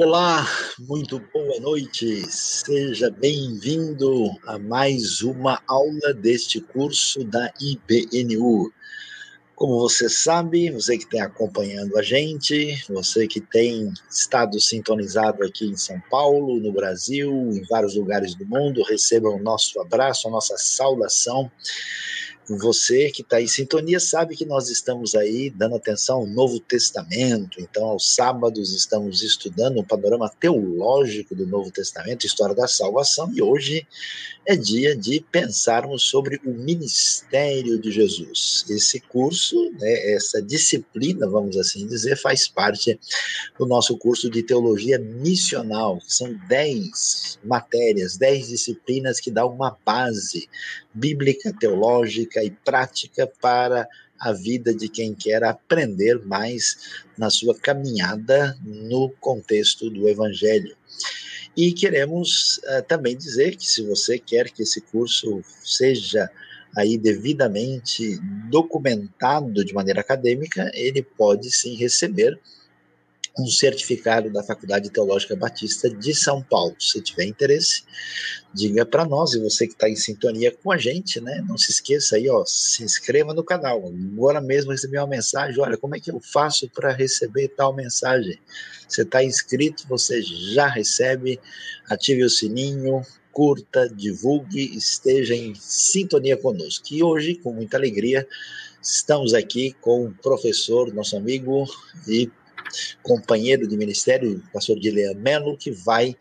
Olá, muito boa noite. Seja bem-vindo a mais uma aula deste curso da IBNU. Como você sabe, você que tem acompanhando a gente, você que tem estado sintonizado aqui em São Paulo, no Brasil, em vários lugares do mundo, receba o nosso abraço, a nossa saudação. Você que está em sintonia sabe que nós estamos aí dando atenção ao Novo Testamento, então aos sábados estamos estudando o panorama teológico do Novo Testamento, história da salvação, e hoje é dia de pensarmos sobre o ministério de Jesus. Esse curso, né, essa disciplina, vamos assim dizer, faz parte do nosso curso de teologia missional. São dez matérias, dez disciplinas que dão uma base bíblica, teológica e prática para a vida de quem quer aprender mais na sua caminhada no contexto do Evangelho. E queremos uh, também dizer que se você quer que esse curso seja aí devidamente documentado de maneira acadêmica, ele pode sim receber um certificado da Faculdade Teológica Batista de São Paulo. Se tiver interesse, diga para nós e você que está em sintonia com a gente, né? Não se esqueça aí, ó, se inscreva no canal. Agora mesmo recebi uma mensagem, olha, como é que eu faço para receber tal mensagem? Você está inscrito, você já recebe, ative o sininho, curta, divulgue, esteja em sintonia conosco. E hoje, com muita alegria, estamos aqui com o professor, nosso amigo e companheiro de ministério, o pastor Dilean Melo, que vai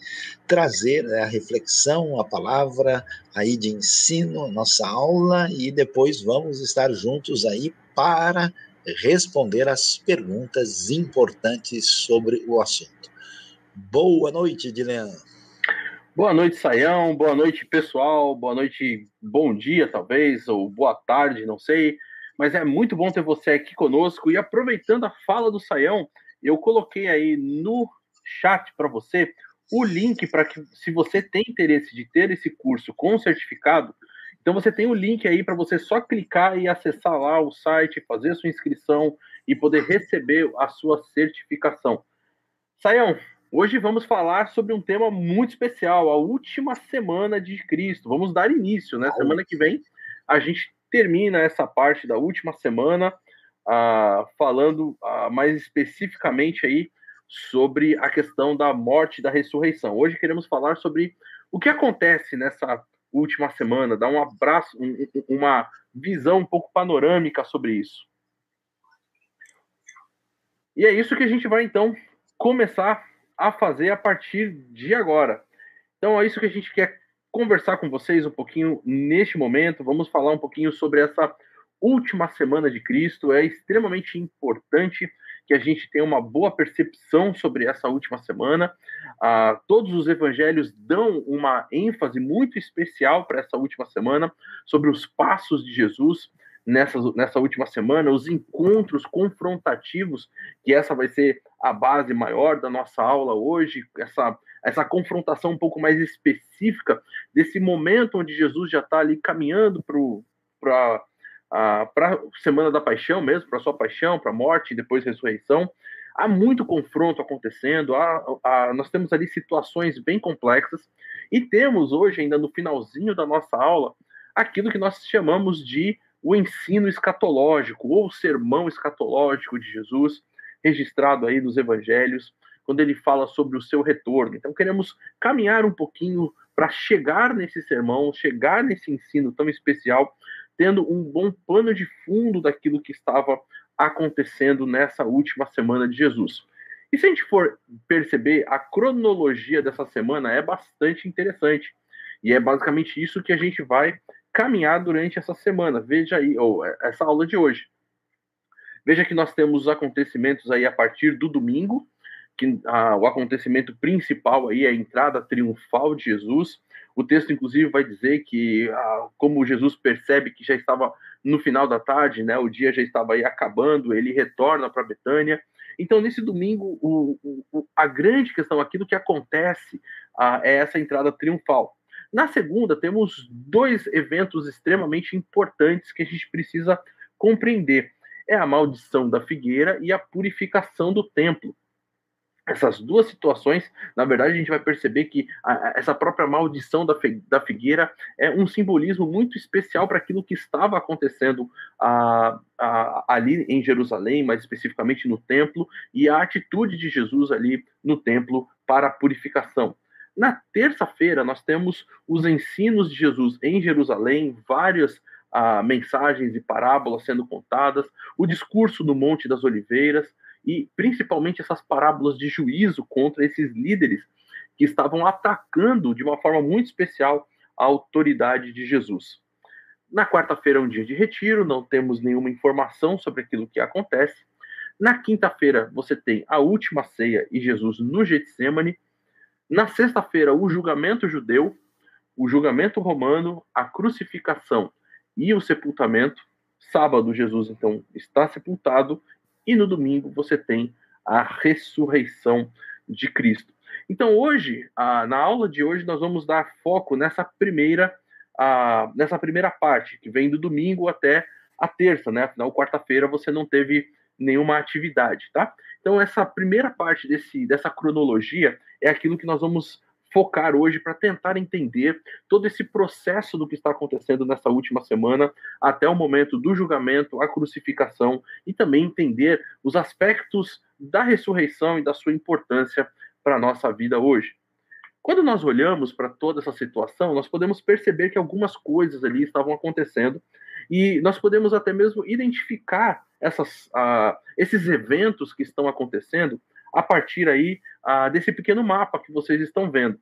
trazer né, a reflexão, a palavra aí de ensino, nossa aula, e depois vamos estar juntos aí para responder as perguntas importantes sobre o assunto. Boa noite, Dilean. Boa noite, Saião. Boa noite, pessoal. Boa noite, bom dia, talvez, ou boa tarde, não sei. Mas é muito bom ter você aqui conosco. E aproveitando a fala do Saião, eu coloquei aí no chat para você o link para que, se você tem interesse de ter esse curso com certificado, então você tem o link aí para você só clicar e acessar lá o site, fazer sua inscrição e poder receber a sua certificação. Saião, hoje vamos falar sobre um tema muito especial, a última semana de Cristo. Vamos dar início, né? Semana que vem a gente termina essa parte da última semana ah, falando ah, mais especificamente aí sobre a questão da morte e da ressurreição. Hoje queremos falar sobre o que acontece nessa última semana, dar um abraço, um, uma visão um pouco panorâmica sobre isso. E é isso que a gente vai então começar a fazer a partir de agora. Então é isso que a gente quer conversar com vocês um pouquinho neste momento. Vamos falar um pouquinho sobre essa última semana de Cristo. É extremamente importante que a gente tenha uma boa percepção sobre essa última semana. Ah, todos os evangelhos dão uma ênfase muito especial para essa última semana, sobre os passos de Jesus nessa, nessa última semana, os encontros confrontativos, que essa vai ser a base maior da nossa aula hoje, essa, essa confrontação um pouco mais específica desse momento onde Jesus já está ali caminhando para para a semana da paixão mesmo, para sua paixão, para a morte e depois ressurreição. Há muito confronto acontecendo, há, há, nós temos ali situações bem complexas e temos hoje, ainda no finalzinho da nossa aula, aquilo que nós chamamos de o ensino escatológico ou sermão escatológico de Jesus, registrado aí nos evangelhos, quando ele fala sobre o seu retorno. Então, queremos caminhar um pouquinho para chegar nesse sermão, chegar nesse ensino tão especial tendo um bom pano de fundo daquilo que estava acontecendo nessa última semana de Jesus. E se a gente for perceber, a cronologia dessa semana é bastante interessante. E é basicamente isso que a gente vai caminhar durante essa semana. Veja aí, ou essa aula de hoje. Veja que nós temos os acontecimentos aí a partir do domingo, que ah, o acontecimento principal aí é a entrada triunfal de Jesus. O texto, inclusive, vai dizer que, ah, como Jesus percebe que já estava no final da tarde, né, o dia já estava aí acabando, ele retorna para Betânia. Então, nesse domingo, o, o, a grande questão, aquilo que acontece, ah, é essa entrada triunfal. Na segunda, temos dois eventos extremamente importantes que a gente precisa compreender: é a maldição da figueira e a purificação do templo. Essas duas situações, na verdade, a gente vai perceber que a, essa própria maldição da, da figueira é um simbolismo muito especial para aquilo que estava acontecendo a, a, ali em Jerusalém, mais especificamente no templo, e a atitude de Jesus ali no templo para a purificação. Na terça-feira, nós temos os ensinos de Jesus em Jerusalém, várias ah, mensagens e parábolas sendo contadas, o discurso no Monte das Oliveiras e principalmente essas parábolas de juízo contra esses líderes que estavam atacando de uma forma muito especial a autoridade de Jesus. Na quarta-feira é um dia de retiro, não temos nenhuma informação sobre aquilo que acontece. Na quinta-feira você tem a última ceia e Jesus no Getsemane. Na sexta-feira, o julgamento judeu, o julgamento romano, a crucificação e o sepultamento. Sábado, Jesus então está sepultado e no domingo você tem a ressurreição de Cristo. Então, hoje, na aula de hoje, nós vamos dar foco nessa primeira, nessa primeira parte, que vem do domingo até a terça, né? Afinal, quarta-feira você não teve nenhuma atividade, tá? Então, essa primeira parte desse, dessa cronologia é aquilo que nós vamos focar hoje para tentar entender todo esse processo do que está acontecendo nessa última semana, até o momento do julgamento, a crucificação, e também entender os aspectos da ressurreição e da sua importância para a nossa vida hoje. Quando nós olhamos para toda essa situação, nós podemos perceber que algumas coisas ali estavam acontecendo e nós podemos até mesmo identificar essas, uh, esses eventos que estão acontecendo a partir aí uh, desse pequeno mapa que vocês estão vendo.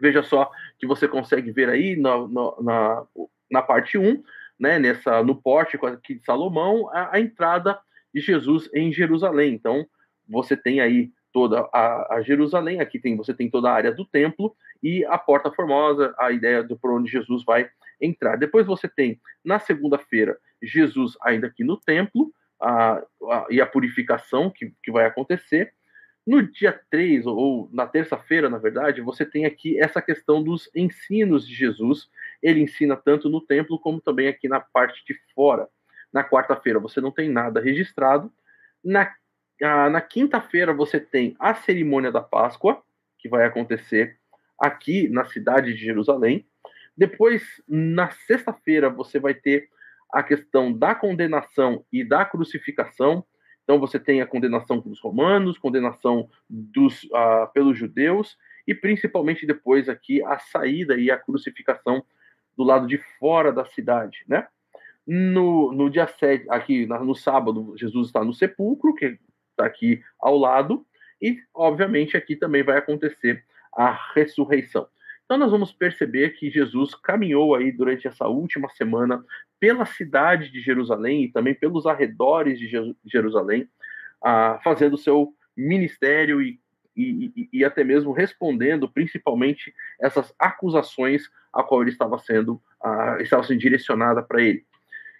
Veja só que você consegue ver aí na, na, na parte 1, né, nessa, no pórtico aqui de Salomão, a, a, entrada de Jesus em Jerusalém. Então, você tem aí toda a, a, Jerusalém, aqui tem você tem toda a área do templo e a porta formosa, a ideia do por onde Jesus vai entrar. Depois você tem na segunda-feira Jesus ainda aqui no templo a, a, e a purificação que, que vai acontecer. No dia 3, ou na terça-feira, na verdade, você tem aqui essa questão dos ensinos de Jesus. Ele ensina tanto no templo como também aqui na parte de fora. Na quarta-feira você não tem nada registrado. Na, ah, na quinta-feira você tem a cerimônia da Páscoa, que vai acontecer aqui na cidade de Jerusalém. Depois, na sexta-feira, você vai ter a questão da condenação e da crucificação. Então você tem a condenação dos romanos, condenação dos, uh, pelos judeus e principalmente depois aqui a saída e a crucificação do lado de fora da cidade, né? No, no dia 7, aqui no sábado, Jesus está no sepulcro, que está aqui ao lado, e obviamente aqui também vai acontecer a ressurreição. Então nós vamos perceber que Jesus caminhou aí durante essa última semana pela cidade de Jerusalém e também pelos arredores de Jerusalém, ah, fazendo seu ministério e, e, e, até mesmo respondendo principalmente essas acusações a qual ele estava sendo, ah, estava sendo direcionada para ele.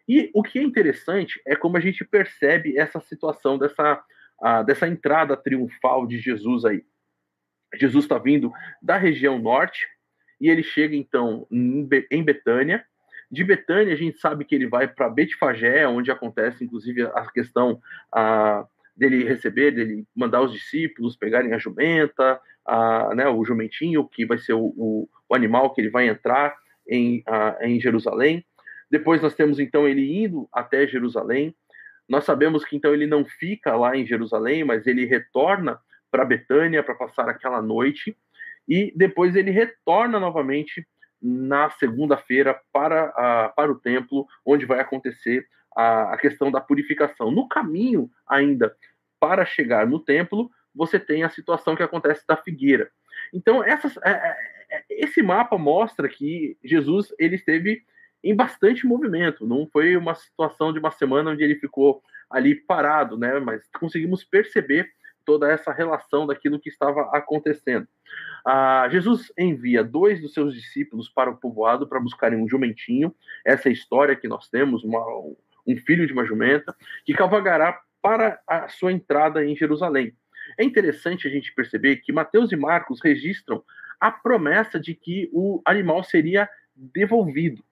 E o que é interessante é como a gente percebe essa situação dessa, ah, dessa entrada triunfal de Jesus aí. Jesus está vindo da região norte, e ele chega então em Betânia. De Betânia, a gente sabe que ele vai para Betfagé, onde acontece inclusive a questão a, dele receber, dele mandar os discípulos pegarem a jumenta, a, né, o jumentinho, que vai ser o, o, o, animal que ele vai entrar em, a, em Jerusalém. Depois nós temos então ele indo até Jerusalém. Nós sabemos que então ele não fica lá em Jerusalém, mas ele retorna para Betânia para passar aquela noite e depois ele retorna novamente na segunda-feira para, para o templo, onde vai acontecer a, a questão da purificação. No caminho ainda para chegar no templo, você tem a situação que acontece da figueira. Então, essas, é, é, é, esse mapa mostra que Jesus ele esteve em bastante movimento. Não foi uma situação de uma semana onde ele ficou ali parado, né? Mas conseguimos perceber toda essa relação daquilo que estava acontecendo. Ah, Jesus envia dois dos seus discípulos para o povoado para buscarem um jumentinho. Essa é história que nós temos, uma, um filho de uma jumenta, que cavalgará para a sua entrada em Jerusalém. É interessante a gente perceber que Mateus e Marcos registram a promessa de que o animal seria devolvido.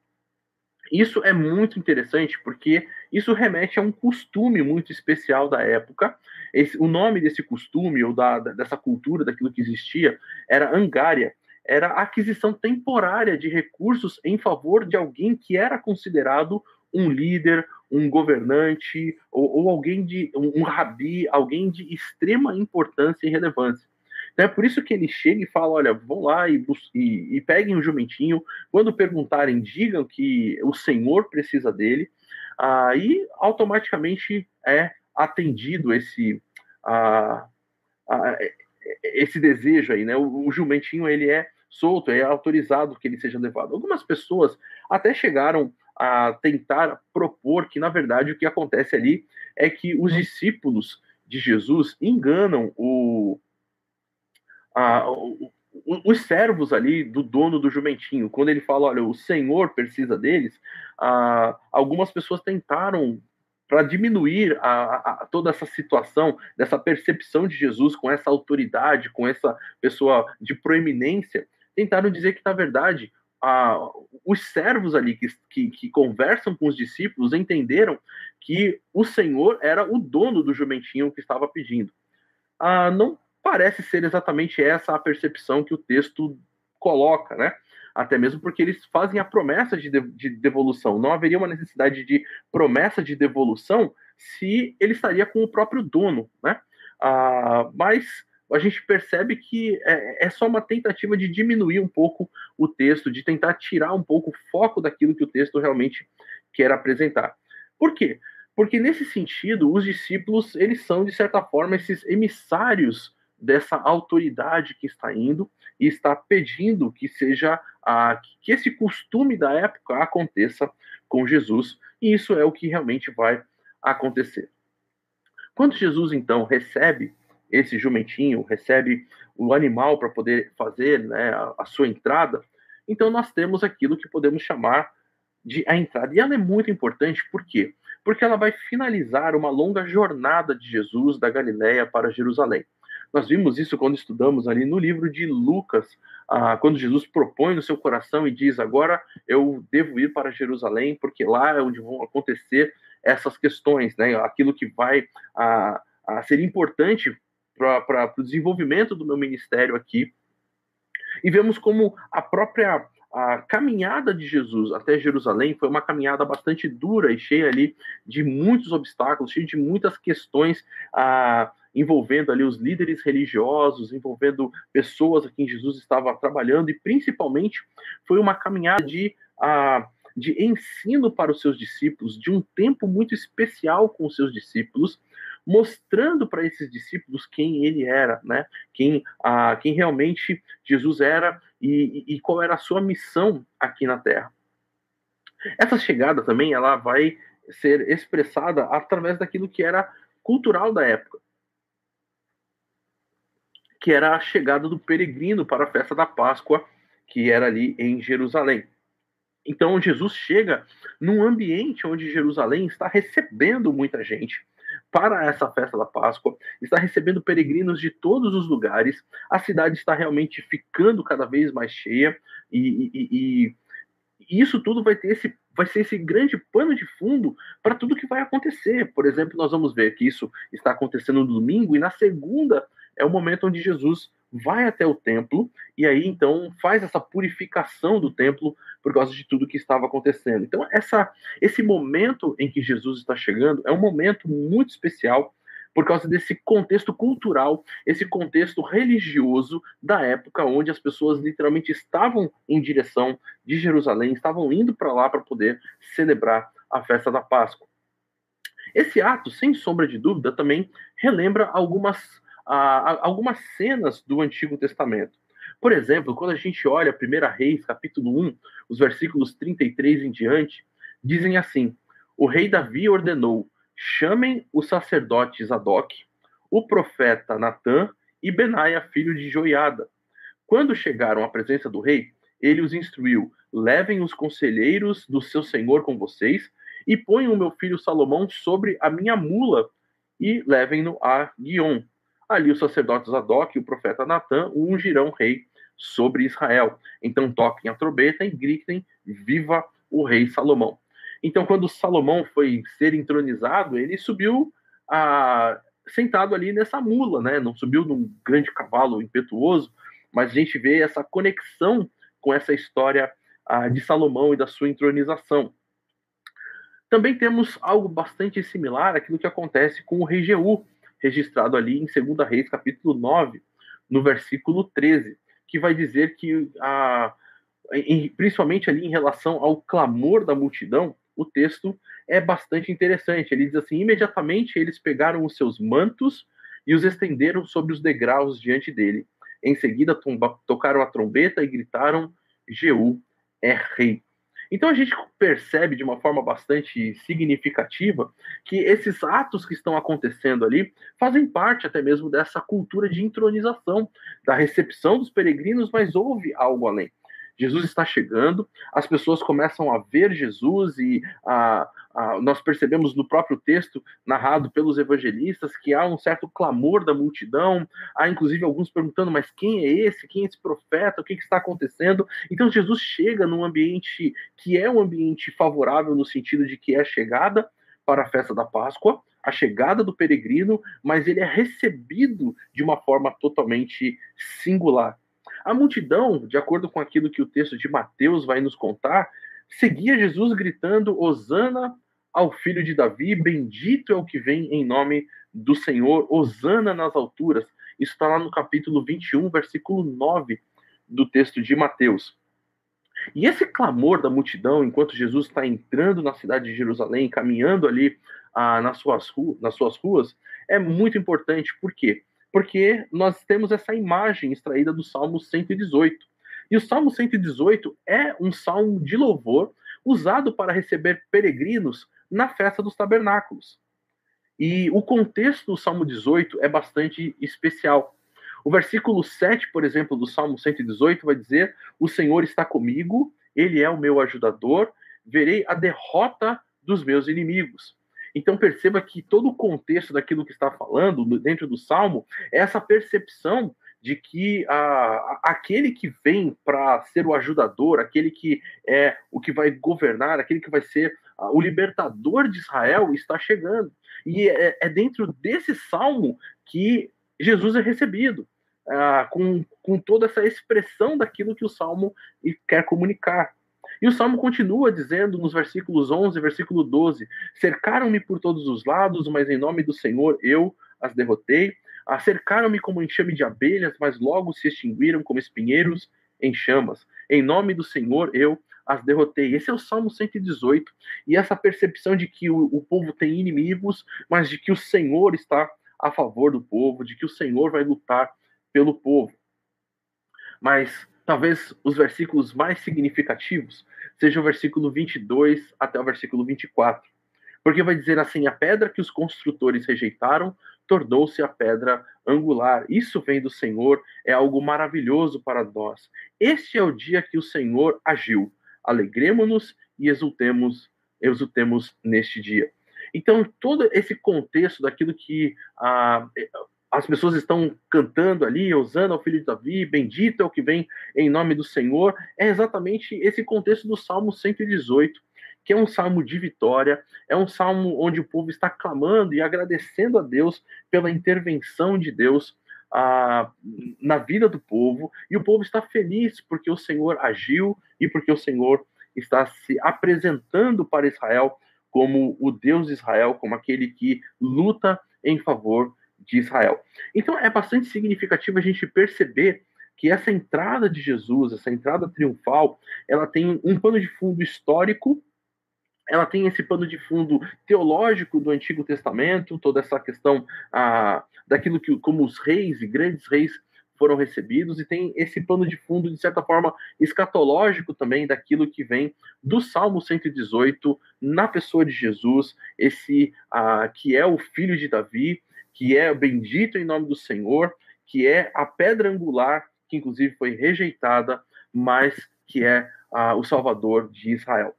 Isso é muito interessante porque isso remete a um costume muito especial da época. Esse, o nome desse costume, ou da, dessa cultura, daquilo que existia, era angária. Era a aquisição temporária de recursos em favor de alguém que era considerado um líder, um governante, ou, ou alguém de um, um rabi, alguém de extrema importância e relevância. Então é por isso que ele chega e fala: olha, vão lá e, e, e peguem o jumentinho. Quando perguntarem, digam que o Senhor precisa dele. Aí automaticamente é atendido esse, a, a, esse desejo aí, né? O, o, jumentinho ele é solto, é autorizado que ele seja levado. Algumas pessoas até chegaram a tentar propor que, na verdade, o que acontece ali é que os discípulos de Jesus enganam o, a, o, os servos ali do dono do jumentinho, quando ele fala, olha, o Senhor precisa deles, ah, algumas pessoas tentaram para diminuir a, a, toda essa situação, dessa percepção de Jesus com essa autoridade, com essa pessoa de proeminência, tentaram dizer que, na verdade, os servos ali que, que, que, conversam com os discípulos entenderam que o Senhor era o dono do jumentinho que estava pedindo. Ah, não parece ser exatamente essa a percepção que o texto coloca, né? Até mesmo porque eles fazem a promessa de, de devolução. Não haveria uma necessidade de promessa de devolução se ele estaria com o próprio dono, né? Ah, mas a gente percebe que é, é, só uma tentativa de diminuir um pouco o texto, de tentar tirar um pouco o foco daquilo que o texto realmente quer apresentar. Por quê? Porque nesse sentido, os discípulos, eles são de certa forma esses emissários dessa autoridade que está indo e está pedindo que seja a, que esse costume da época aconteça com Jesus, e isso é o que realmente vai acontecer. Quando Jesus então recebe esse jumentinho, recebe o animal para poder fazer né, a, a sua entrada, então nós temos aquilo que podemos chamar de a entrada. E ela é muito importante, por quê? Porque ela vai finalizar uma longa jornada de Jesus da Galiléia para Jerusalém. Nós vimos isso quando estudamos ali no livro de Lucas, ah, quando Jesus propõe no seu coração e diz: Agora eu devo ir para Jerusalém, porque lá é onde vão acontecer essas questões, né? aquilo que vai ah, ah, ser importante para o desenvolvimento do meu ministério aqui. E vemos como a própria a caminhada de Jesus até Jerusalém foi uma caminhada bastante dura e cheia ali de muitos obstáculos, cheia de muitas questões ah, envolvendo ali os líderes religiosos, envolvendo pessoas a quem Jesus estava trabalhando, e principalmente foi uma caminhada de, uh, de ensino para os seus discípulos, de um tempo muito especial com os seus discípulos, mostrando para esses discípulos quem ele era, né? quem, uh, quem realmente Jesus era e, e qual era a sua missão aqui na Terra. Essa chegada também ela vai ser expressada através daquilo que era cultural da época que era a chegada do peregrino para a festa da Páscoa, que era ali em Jerusalém. Então Jesus chega num ambiente onde Jerusalém está recebendo muita gente para essa festa da Páscoa, está recebendo peregrinos de todos os lugares, a cidade está realmente ficando cada vez mais cheia e, e, e, isso tudo vai ter esse vai ser esse grande pano de fundo para tudo que vai acontecer. Por exemplo, nós vamos ver que isso está acontecendo no domingo e na segunda é o momento onde Jesus vai até o templo e aí então faz essa purificação do templo por causa de tudo que estava acontecendo. Então essa esse momento em que Jesus está chegando é um momento muito especial por causa desse contexto cultural, esse contexto religioso da época onde as pessoas literalmente estavam em direção de Jerusalém, estavam indo para lá para poder celebrar a festa da Páscoa. Esse ato, sem sombra de dúvida, também relembra algumas algumas cenas do Antigo Testamento. Por exemplo, quando a gente olha 1 Reis, capítulo 1, os versículos 33 em diante, dizem assim: O rei Davi ordenou: chamem o sacerdote Zadok, o profeta Natã e Benaia, filho de Joiada. Quando chegaram à presença do rei, ele os instruiu: levem os conselheiros do seu senhor com vocês e ponham o meu filho Salomão sobre a minha mula e levem-no a Guion, Ali os sacerdotes Zadok e o profeta Natã ungirão rei sobre Israel. Então toquem a trombeta e gritem: Viva o rei Salomão! Então, quando Salomão foi ser entronizado, ele subiu a, sentado ali nessa mula, né? Não subiu num grande cavalo impetuoso, mas a gente vê essa conexão com essa história a, de Salomão e da sua entronização. Também temos algo bastante similar àquilo que acontece com o rei Jeú, registrado ali em 2 Reis, capítulo 9, no versículo 13, que vai dizer que, a, em, principalmente ali em relação ao clamor da multidão, o texto é bastante interessante. Ele diz assim: imediatamente eles pegaram os seus mantos e os estenderam sobre os degraus diante dele. Em seguida, tocaram a trombeta e gritaram: Jeú é rei. Então a gente percebe de uma forma bastante significativa que esses atos que estão acontecendo ali fazem parte até mesmo dessa cultura de entronização, da recepção dos peregrinos, mas houve algo além. Jesus está chegando, as pessoas começam a ver Jesus e a, a, nós percebemos no próprio texto narrado pelos evangelistas que há um certo clamor da multidão, há inclusive alguns perguntando, mas quem é esse? Quem é esse profeta? O que, que está acontecendo? Então Jesus chega num ambiente que é um ambiente favorável no sentido de que é chegada para a festa da Páscoa, a chegada do peregrino, mas ele é recebido de uma forma totalmente singular. A multidão, de acordo com aquilo que o texto de Mateus vai nos contar, seguia Jesus gritando: Hosana ao filho de Davi, bendito é o que vem em nome do Senhor, Hosana nas alturas. Isso está lá no capítulo 21, versículo 9 do texto de Mateus. E esse clamor da multidão, enquanto Jesus está entrando na cidade de Jerusalém, caminhando ali ah, nas, suas nas suas ruas, é muito importante. Por quê? porque nós temos essa imagem extraída do Salmo 118. E o Salmo 118 é um salmo de louvor usado para receber peregrinos na festa dos tabernáculos. E o contexto do Salmo 18 é bastante especial. O versículo 7, por exemplo, do Salmo 118 vai dizer: O Senhor está comigo, ele é o meu ajudador, verei a derrota dos meus inimigos. Então perceba que todo o contexto daquilo que está falando dentro do Salmo é essa percepção de que a, aquele que vem para ser o ajudador, aquele que é o que vai governar, aquele que vai ser o libertador de Israel está chegando. E é, é dentro desse salmo que Jesus é recebido, ah, com, com toda essa expressão daquilo que o salmo quer comunicar. E o salmo continua dizendo nos versículos 11 e versículo 12: Cercaram-me por todos os lados, mas em nome do Senhor eu as derrotei. Acercaram-me como enxame de abelhas, mas logo se extinguiram como espinheiros em chamas. Em nome do Senhor eu as derrotei. Esse é o Salmo 118. E essa percepção de que o, o povo tem inimigos, mas de que o Senhor está a favor do povo, de que o Senhor vai lutar pelo povo. Mas talvez os versículos mais significativos seja o versículo 22 até o versículo 24. Porque vai dizer assim: a pedra que os construtores rejeitaram tornou-se a pedra angular. Isso vem do Senhor, é algo maravilhoso para nós. Este é o dia que o Senhor agiu. Alegremos-nos e exultemos, exultemos neste dia. Então, todo esse contexto daquilo que ah, as pessoas estão cantando ali, usando ao filho de Davi, bendito é o que vem em nome do Senhor, é exatamente esse contexto do Salmo 118, que é um salmo de vitória, é um salmo onde o povo está clamando e agradecendo a Deus pela intervenção de Deus na vida do povo, e o povo está feliz porque o Senhor agiu e porque o Senhor está se apresentando para Israel como o Deus de Israel, como aquele que luta em favor de Israel. Então é bastante significativo a gente perceber que essa entrada de Jesus, essa entrada triunfal, ela tem um pano de fundo histórico, ela tem esse pano de fundo teológico do Antigo Testamento, toda essa questão ah, daquilo que como os reis e grandes reis foram recebidos e tem esse pano de fundo de certa forma escatológico também daquilo que vem do Salmo 118 na pessoa de Jesus, esse ah, que é o filho de Davi, que é bendito em nome do Senhor, que é a pedra angular, que inclusive foi rejeitada, mas que é ah, o Salvador de Israel.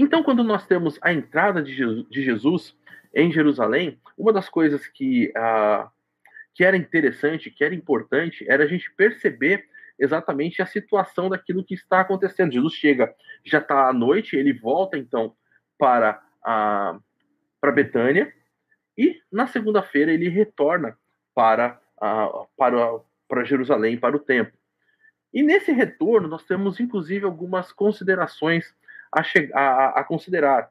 Então, quando nós temos a entrada de Jesus, em Jerusalém, uma das coisas que, ah, que era interessante, que era importante, era a gente perceber exatamente a situação daquilo que está acontecendo. Jesus chega, já está à noite, ele volta então para a para Betânia e na segunda-feira ele retorna para a, para para Jerusalém, para o templo. E nesse retorno nós temos inclusive algumas considerações a, a, a considerar.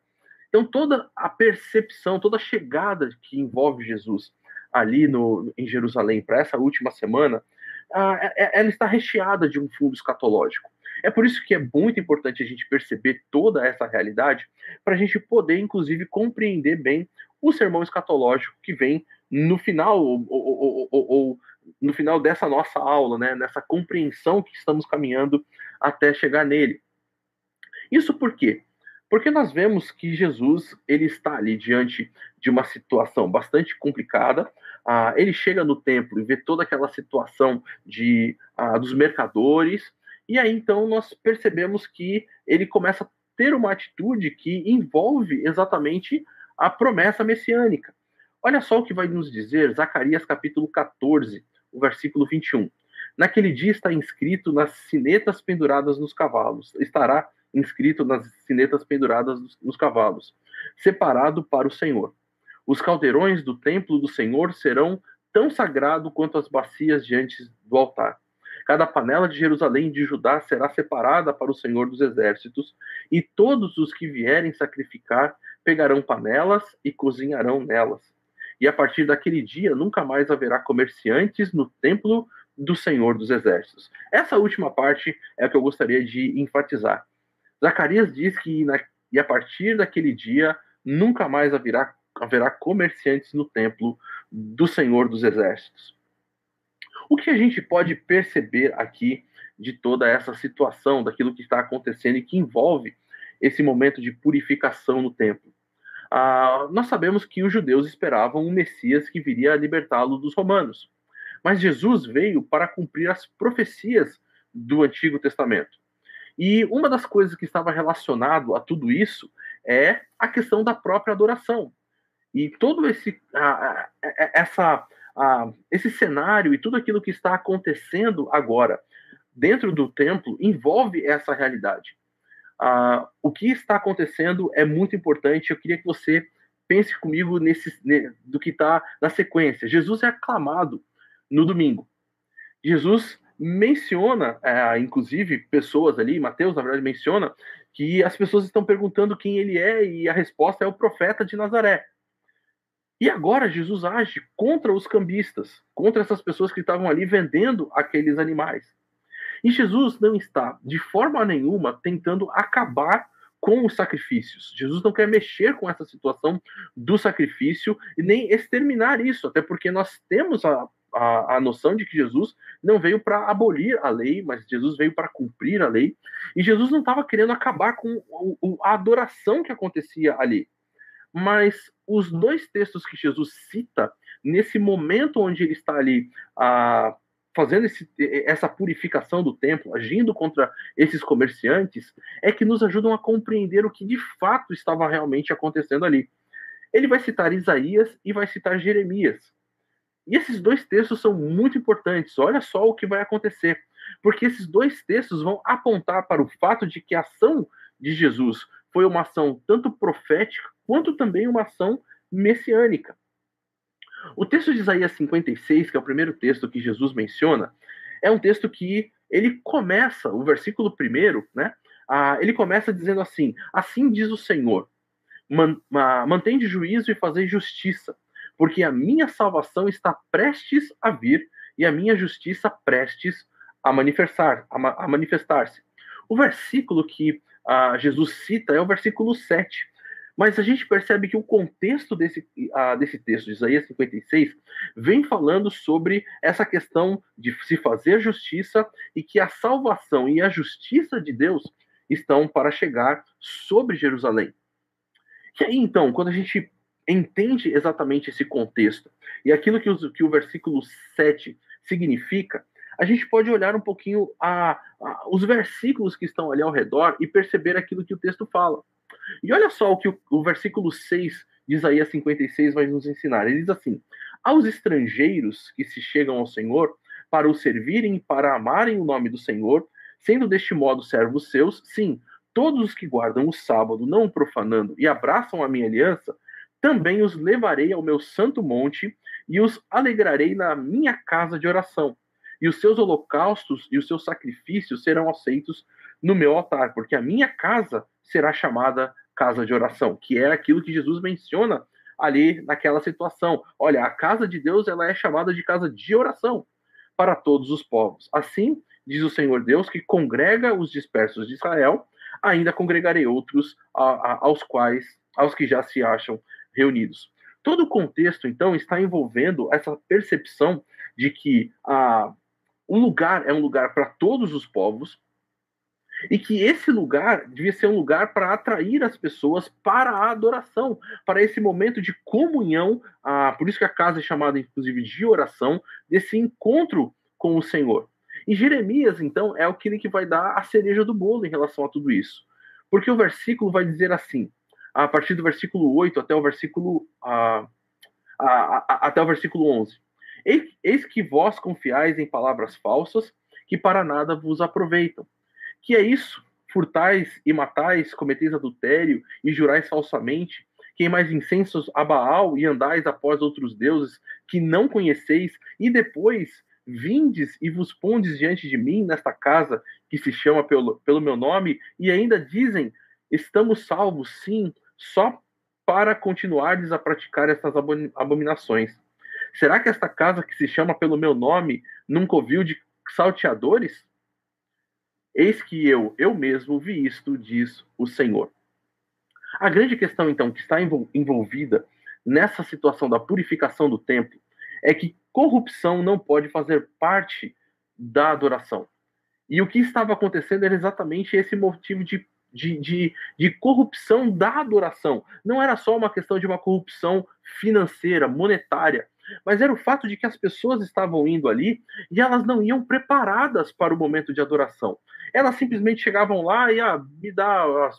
Então toda a percepção, toda a chegada que envolve Jesus ali no, em Jerusalém para essa última semana, é, ela está recheada de um fundo escatológico. É por isso que é muito importante a gente perceber toda essa realidade, para a gente poder, inclusive, compreender bem o sermão escatológico que vem no final, ou, ou, ou, ou no final dessa nossa aula, né, nessa compreensão que estamos caminhando até chegar nele. Isso por quê? Porque nós vemos que Jesus ele está ali diante de uma situação bastante complicada. Ah, ele chega no templo e vê toda aquela situação de ah, dos mercadores e aí então nós percebemos que ele começa a ter uma atitude que envolve exatamente a promessa messiânica. Olha só o que vai nos dizer Zacarias capítulo 14, o versículo 21. Naquele dia está inscrito nas sinetas penduradas nos cavalos. Estará inscrito nas sinetas penduradas nos cavalos, separado para o Senhor. Os caldeirões do templo do Senhor serão tão sagrado quanto as bacias diante do altar. Cada panela de Jerusalém e de Judá será separada para o Senhor dos exércitos, e todos os que vierem sacrificar pegarão panelas e cozinharão nelas. E a partir daquele dia nunca mais haverá comerciantes no templo do Senhor dos exércitos. Essa última parte é a que eu gostaria de enfatizar. Zacarias diz que na, e a partir daquele dia nunca mais haverá, haverá comerciantes no templo do Senhor dos Exércitos. O que a gente pode perceber aqui de toda essa situação, daquilo que está acontecendo e que envolve esse momento de purificação no templo? Ah, nós sabemos que os judeus esperavam um Messias que viria a libertá-lo dos romanos. Mas Jesus veio para cumprir as profecias do Antigo Testamento. E uma das coisas que estava relacionado a tudo isso é a questão da própria adoração. E todo esse a, a, essa a, esse cenário e tudo aquilo que está acontecendo agora dentro do templo envolve essa realidade. o que está acontecendo é muito importante. Eu queria que você pense comigo nesse do que está na sequência. Jesus é aclamado no domingo. Jesus menciona, é, inclusive, pessoas ali, Mateus, na verdade, menciona que as pessoas estão perguntando quem ele é e a resposta é o profeta de Nazaré. E agora Jesus age contra os cambistas, contra essas pessoas que estavam ali vendendo aqueles animais. E Jesus não está, de forma nenhuma, tentando acabar com os sacrifícios. Jesus não quer mexer com essa situação do sacrifício e nem exterminar isso, até porque nós temos a a, a noção de que Jesus não veio para abolir a lei, mas Jesus veio para cumprir a lei. E Jesus não estava querendo acabar com a adoração que acontecia ali. Mas os dois textos que Jesus cita, nesse momento onde ele está ali fazendo esse, essa purificação do templo, agindo contra esses comerciantes, é que nos ajudam a compreender o que de fato estava realmente acontecendo ali. Ele vai citar Isaías e vai citar Jeremias. E esses dois textos são muito importantes. Olha só o que vai acontecer. Porque esses dois textos vão apontar para o fato de que a ação de Jesus foi uma ação tanto profética quanto também uma ação messiânica. O texto de Isaías 56, que é o primeiro texto que Jesus menciona, é um texto que ele começa, o versículo primeiro, né? Ele começa dizendo assim: Assim diz o Senhor, man, mantém de juízo e fazer justiça porque a minha salvação está prestes a vir e a minha justiça prestes a manifestar, a, a manifestar-se. O versículo que uh, Jesus cita é o versículo 7. Mas a gente percebe que o contexto desse, uh, desse texto, de Isaías 56, vem falando sobre essa questão de se fazer justiça e que a salvação e a justiça de Deus estão para chegar sobre Jerusalém. E aí, então, quando a gente entende exatamente esse contexto e aquilo que, os, que o versículo 7 significa, a gente pode olhar um pouquinho a, a, os versículos que estão ali ao redor e perceber aquilo que o texto fala. E olha só o que o, o versículo 6 de Isaías 56 vai nos ensinar. Ele diz assim: Aos estrangeiros que se chegam ao Senhor, para o servirem e para amarem o nome do Senhor, sendo deste modo servos seus, sim, todos os que guardam o sábado, não o profanando, e abraçam a minha aliança, também os levarei ao meu santo monte e os alegrarei na minha casa de oração. E os seus holocaustos e os seus sacrifícios serão aceitos no meu altar, porque a minha casa será chamada casa de oração, que é aquilo que Jesus menciona ali naquela situação. Olha, a casa de Deus ela é chamada de casa de oração para todos os povos. Assim, diz o Senhor Deus, que congrega os dispersos de Israel, ainda congregarei outros a, a, aos quais, aos que já se acham reunidos. Todo o contexto, então, está envolvendo essa percepção de que a, um lugar é um lugar para todos os povos, e que esse lugar devia ser um lugar para atrair as pessoas para a adoração, para esse momento de comunhão, ah, por isso que a casa é chamada inclusive de oração, desse encontro com o Senhor. E Jeremias, então, é aquele que vai dar a cereja do bolo em relação a tudo isso. Porque o versículo vai dizer assim, a partir do versículo 8 até o versículo, ah, até o versículo 11. Eis que vós confiais em palavras falsas, que para nada vos aproveitam que é isso? Furtais e matais, cometeis adultério e jurais falsamente, queimais incensos a Baal e andais após outros deuses que não conheceis, e depois vindes e vos pondes diante de mim nesta casa que se chama pelo, pelo meu nome, e ainda dizem: estamos salvos, sim, só para continuardes a praticar essas abominações. Será que esta casa que se chama pelo meu nome nunca ouviu de salteadores? Eis que eu, eu mesmo vi isto, diz o Senhor. A grande questão, então, que está envolvida nessa situação da purificação do templo é que corrupção não pode fazer parte da adoração. E o que estava acontecendo era exatamente esse motivo de, de, de, de, corrupção da adoração. Não era só uma questão de uma corrupção financeira, monetária, mas era o fato de que as pessoas estavam indo ali e elas não iam preparadas para o momento de adoração. Elas simplesmente chegavam lá e ah, me dá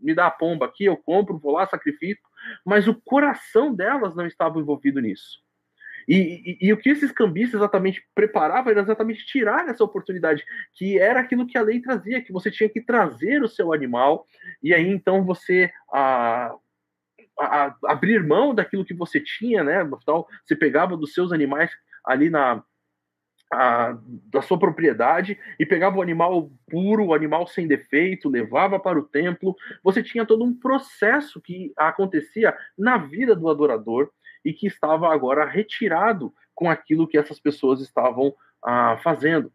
me dá a pomba aqui, eu compro, vou lá, sacrifico, mas o coração delas não estava envolvido nisso. E, e, e, o que esses cambistas exatamente preparavam era exatamente tirar essa oportunidade, que era aquilo que a lei trazia, que você tinha que trazer o seu animal, e aí então você a, a, abrir mão daquilo que você tinha, né? Tal, você pegava dos seus animais ali na, a, da sua propriedade e pegava o animal puro, o animal sem defeito, levava para o templo. Você tinha todo um processo que acontecia na vida do adorador e que estava agora retirado com aquilo que essas pessoas estavam ah, fazendo.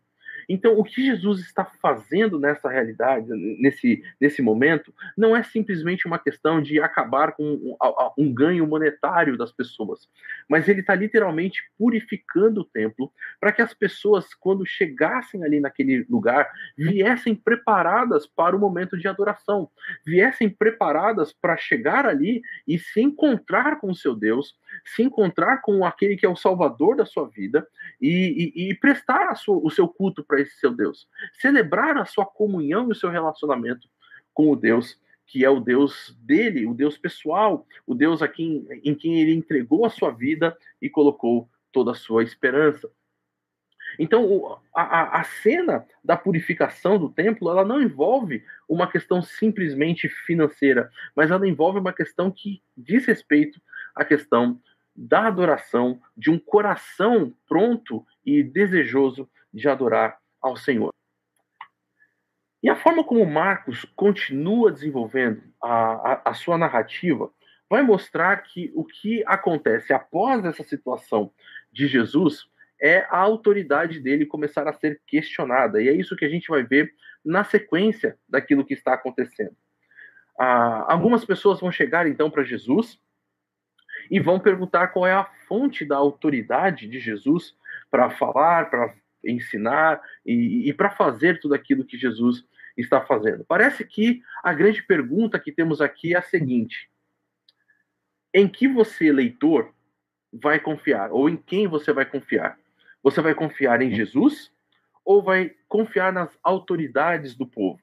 Então, o que Jesus está fazendo nessa realidade, nesse, nesse momento, não é simplesmente uma questão de acabar com um, um ganho monetário das pessoas, mas ele está literalmente purificando o templo para que as pessoas, quando chegassem ali naquele lugar, viessem preparadas para o momento de adoração, viessem preparadas para chegar ali e se encontrar com o seu Deus, se encontrar com aquele que é o Salvador da sua vida e, e, e prestar sua, o seu culto para esse seu Deus. Celebrar a sua comunhão e o seu relacionamento com o Deus que é o Deus dele, o Deus pessoal, o Deus a quem, em quem ele entregou a sua vida e colocou toda a sua esperança. Então, a, a, cena da purificação do templo, ela não envolve uma questão simplesmente financeira, mas ela envolve uma questão que diz respeito à questão da adoração, de um coração pronto e desejoso de adorar ao Senhor. E a forma como Marcos continua desenvolvendo a, a, a, sua narrativa vai mostrar que o que acontece após essa situação de Jesus é a autoridade dele começar a ser questionada. E é isso que a gente vai ver na sequência daquilo que está acontecendo. Ah, algumas pessoas vão chegar então para Jesus e vão perguntar qual é a fonte da autoridade de Jesus para falar, para ensinar e, e para fazer tudo aquilo que Jesus está fazendo. Parece que a grande pergunta que temos aqui é a seguinte: em que você, leitor, vai confiar? Ou em quem você vai confiar? Você vai confiar em Jesus ou vai confiar nas autoridades do povo?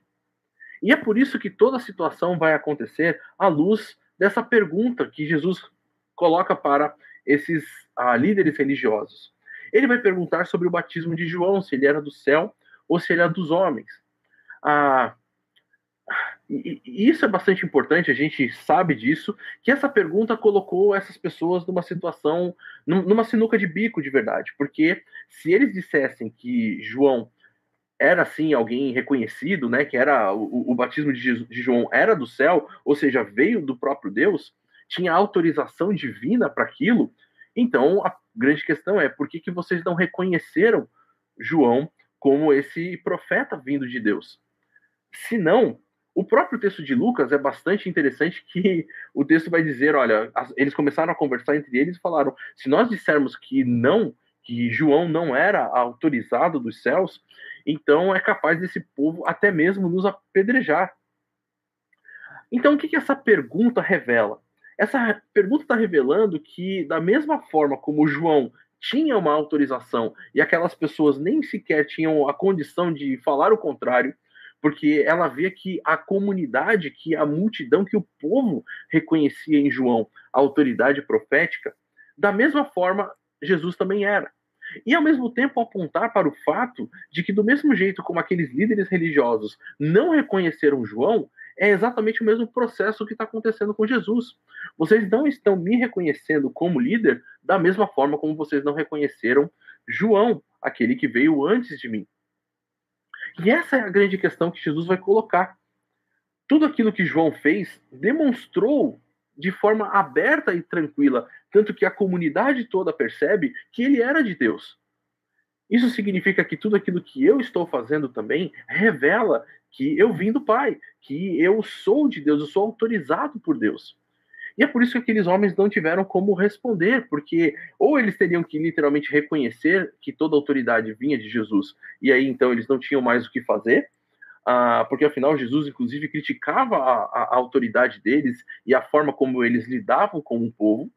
E é por isso que toda a situação vai acontecer à luz dessa pergunta que Jesus coloca para esses ah, líderes religiosos. Ele vai perguntar sobre o batismo de João, se ele era do céu ou se ele era dos homens. Ah, e, e isso é bastante importante, a gente sabe disso, que essa pergunta colocou essas pessoas numa situação, numa sinuca de bico de verdade, porque se eles dissessem que João era assim alguém reconhecido, né, que era o, o batismo de, de João era do céu, ou seja, veio do próprio Deus, tinha autorização divina para aquilo. Então a grande questão é por que, que vocês não reconheceram João como esse profeta vindo de Deus? Se não, o próprio texto de Lucas é bastante interessante que o texto vai dizer, olha, eles começaram a conversar entre eles e falaram, se nós dissermos que não, que João não era autorizado dos céus, então é capaz desse povo até mesmo nos apedrejar. Então, o que, que essa pergunta revela? Essa pergunta está revelando que, da mesma forma como João tinha uma autorização e aquelas pessoas nem sequer tinham a condição de falar o contrário, porque ela via que a comunidade, que a multidão, que o povo reconhecia em João a autoridade profética, da mesma forma Jesus também era. E ao mesmo tempo apontar para o fato de que, do mesmo jeito como aqueles líderes religiosos não reconheceram João, é exatamente o mesmo processo que está acontecendo com Jesus. Vocês não estão me reconhecendo como líder da mesma forma como vocês não reconheceram João, aquele que veio antes de mim. E essa é a grande questão que Jesus vai colocar. Tudo aquilo que João fez demonstrou de forma aberta e tranquila, tanto que a comunidade toda percebe que ele era de Deus. Isso significa que tudo aquilo que eu estou fazendo também revela que eu vim do Pai, que eu sou de Deus, eu sou autorizado por Deus. E é por isso que aqueles homens não tiveram como responder, porque ou eles teriam que literalmente reconhecer que toda autoridade vinha de Jesus, e aí então eles não tinham mais o que fazer, ah, porque afinal Jesus, inclusive, criticava a, a, autoridade deles e a forma como eles lidavam com o povo,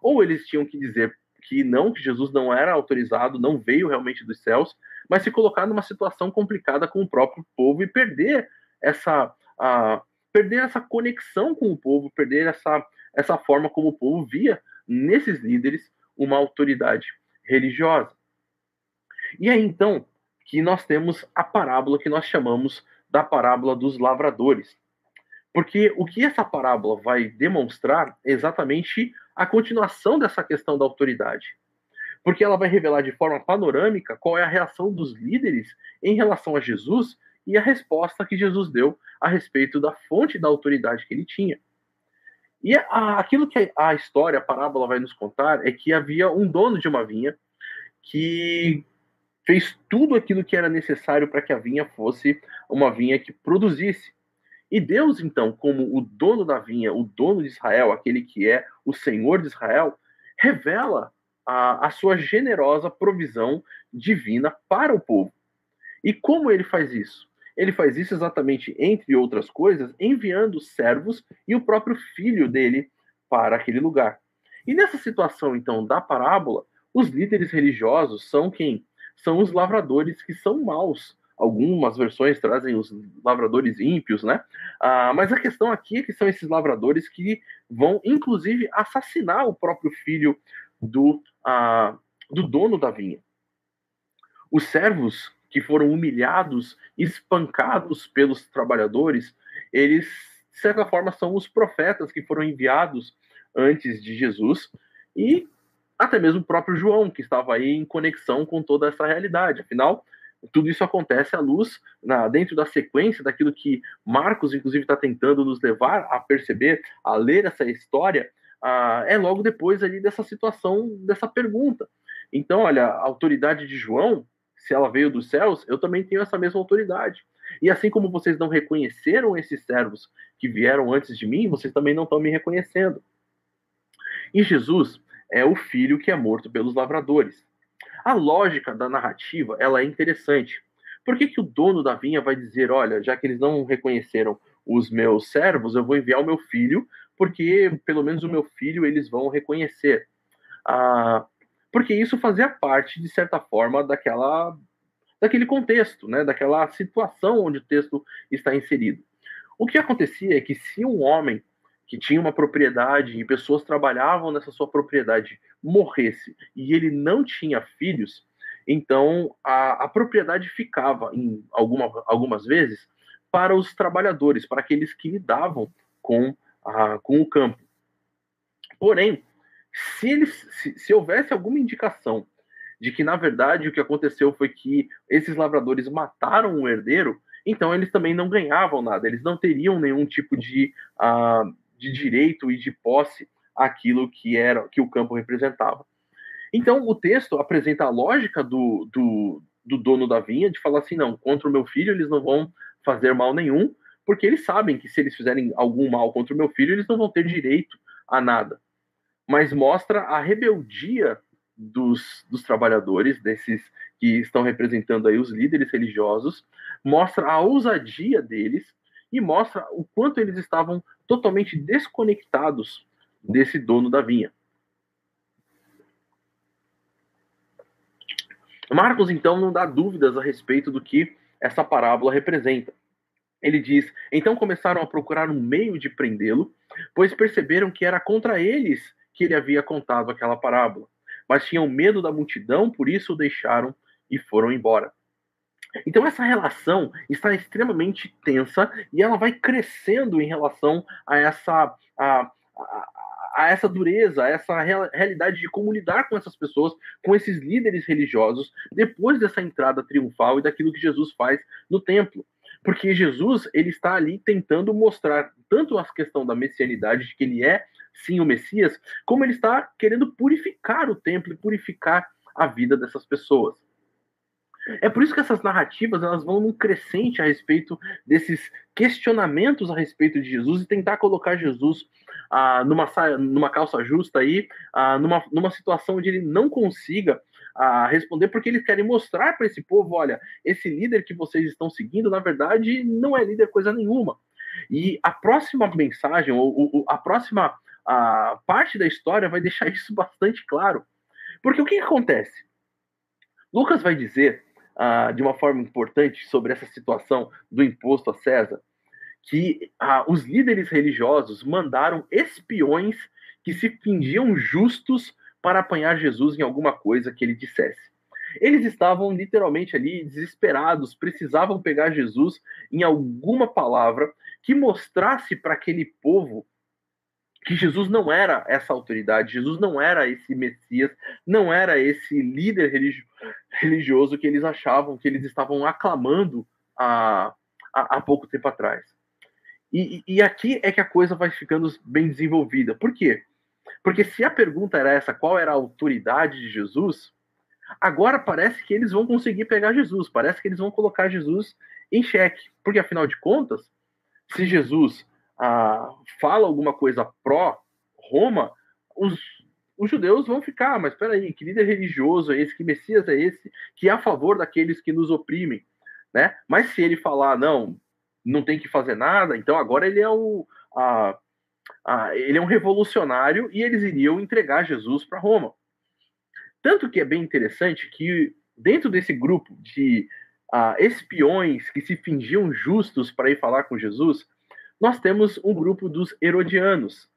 ou eles tinham que dizer que não, que Jesus não era autorizado, não veio realmente dos céus, mas se colocar numa situação complicada com o próprio povo e perder essa, perder essa conexão com o povo, perder essa, essa forma como o povo via nesses líderes uma autoridade religiosa. E aí então que nós temos a parábola que nós chamamos da parábola dos lavradores. Porque o que essa parábola vai demonstrar é exatamente a continuação dessa questão da autoridade. Porque ela vai revelar de forma panorâmica qual é a reação dos líderes em relação a Jesus e a resposta que Jesus deu a respeito da fonte da autoridade que ele tinha. E aquilo que a história, a parábola vai nos contar é que havia um dono de uma vinha que fez tudo aquilo que era necessário para que a vinha fosse uma vinha que produzisse. E Deus, então, como o dono da vinha, o dono de Israel, aquele que é o Senhor de Israel, revela a, a sua generosa provisão divina para o povo. E como ele faz isso? Ele faz isso exatamente, entre outras coisas, enviando servos e o próprio filho dele para aquele lugar. E nessa situação, então, da parábola, os líderes religiosos são quem? são os lavradores que são maus. Algumas versões trazem os lavradores ímpios, né? Ah, mas a questão aqui é que são esses lavradores que vão, inclusive, assassinar o próprio filho do, ah, do dono da vinha. Os servos que foram humilhados, espancados pelos trabalhadores, eles, de certa forma, são os profetas que foram enviados antes de Jesus e até mesmo o próprio João, que estava aí em conexão com toda essa realidade. Afinal, tudo isso acontece à luz, na, dentro da sequência daquilo que Marcos, inclusive, está tentando nos levar a perceber, a ler essa história, ah, é logo depois ali dessa situação, dessa pergunta. Então, olha, a autoridade de João, se ela veio dos céus, eu também tenho essa mesma autoridade. E assim como vocês não reconheceram esses servos que vieram antes de mim, vocês também não estão me reconhecendo. E Jesus, é o filho que é morto pelos lavradores. A lógica da narrativa ela é interessante. Por que, que o dono da vinha vai dizer, olha, já que eles não reconheceram os meus servos, eu vou enviar o meu filho, porque pelo menos o meu filho eles vão reconhecer. Ah, porque isso fazia parte, de certa forma, daquela, daquele contexto, né, daquela situação onde o texto está inserido. O que acontecia é que se um homem que tinha uma propriedade e pessoas trabalhavam nessa sua propriedade morresse e ele não tinha filhos, então a, a propriedade ficava, em alguma, algumas vezes, para os trabalhadores, para aqueles que lidavam com, a, com o campo. Porém, se, eles, se, se houvesse alguma indicação de que, na verdade, o que aconteceu foi que esses lavradores mataram o herdeiro, então eles também não ganhavam nada, eles não teriam nenhum tipo de, uh, de direito e de posse aquilo que era que o campo representava. Então o texto apresenta a lógica do, do, do dono da vinha de falar assim, não, contra o meu filho eles não vão fazer mal nenhum, porque eles sabem que se eles fizerem algum mal contra o meu filho, eles não vão ter direito a nada. Mas mostra a rebeldia dos, dos trabalhadores, desses que estão representando aí os líderes religiosos, mostra a ousadia deles e mostra o quanto eles estavam totalmente desconectados desse dono da vinha. Marcos, então, não dá dúvidas a respeito do que essa parábola representa. Ele diz: Então começaram a procurar um meio de prendê-lo, pois perceberam que era contra eles que ele havia contado aquela parábola mas tinham medo da multidão, por isso o deixaram e foram embora. Então essa relação está extremamente tensa e ela vai crescendo em relação a essa a, a, a essa dureza, a essa real, realidade de como lidar com essas pessoas, com esses líderes religiosos, depois dessa entrada triunfal e daquilo que Jesus faz no templo. Porque Jesus ele está ali tentando mostrar tanto a questão da messianidade, de que ele é sim o Messias, como ele está querendo purificar o templo e purificar a vida dessas pessoas. É por isso que essas narrativas elas vão num crescente a respeito desses questionamentos a respeito de Jesus e tentar colocar Jesus ah, numa, numa calça justa aí, ah, numa, numa situação onde ele não consiga ah, responder, porque eles querem mostrar para esse povo: olha, esse líder que vocês estão seguindo, na verdade, não é líder coisa nenhuma. E a próxima mensagem, ou, ou a próxima a parte da história vai deixar isso bastante claro. Porque o que, que acontece? Lucas vai dizer, uh, de uma forma importante, sobre essa situação do imposto a César, que uh, os líderes religiosos mandaram espiões que se fingiam justos para apanhar Jesus em alguma coisa que ele dissesse. Eles estavam literalmente ali desesperados, precisavam pegar Jesus em alguma palavra que mostrasse para aquele povo que Jesus não era essa autoridade, Jesus não era esse Messias, não era esse líder religio religioso que eles achavam, que eles estavam aclamando há, há, há pouco tempo atrás. E, e, aqui é que a coisa vai ficando bem desenvolvida. Por quê? Porque se a pergunta era essa, qual era a autoridade de Jesus, agora parece que eles vão conseguir pegar Jesus, parece que eles vão colocar Jesus em xeque. Porque afinal de contas, se Jesus ah, fala alguma coisa pró-Roma, os, os judeus vão ficar, mas espera aí, que líder religioso é esse, que Messias é esse, que é a favor daqueles que nos oprimem, né? Mas se ele falar, não, não tem que fazer nada, então agora ele é o... A, a, ele é um revolucionário e eles iriam entregar Jesus para Roma. Tanto que é bem interessante que dentro desse grupo de uh, espiões que se fingiam justos para ir falar com Jesus, nós temos um grupo dos herodianos.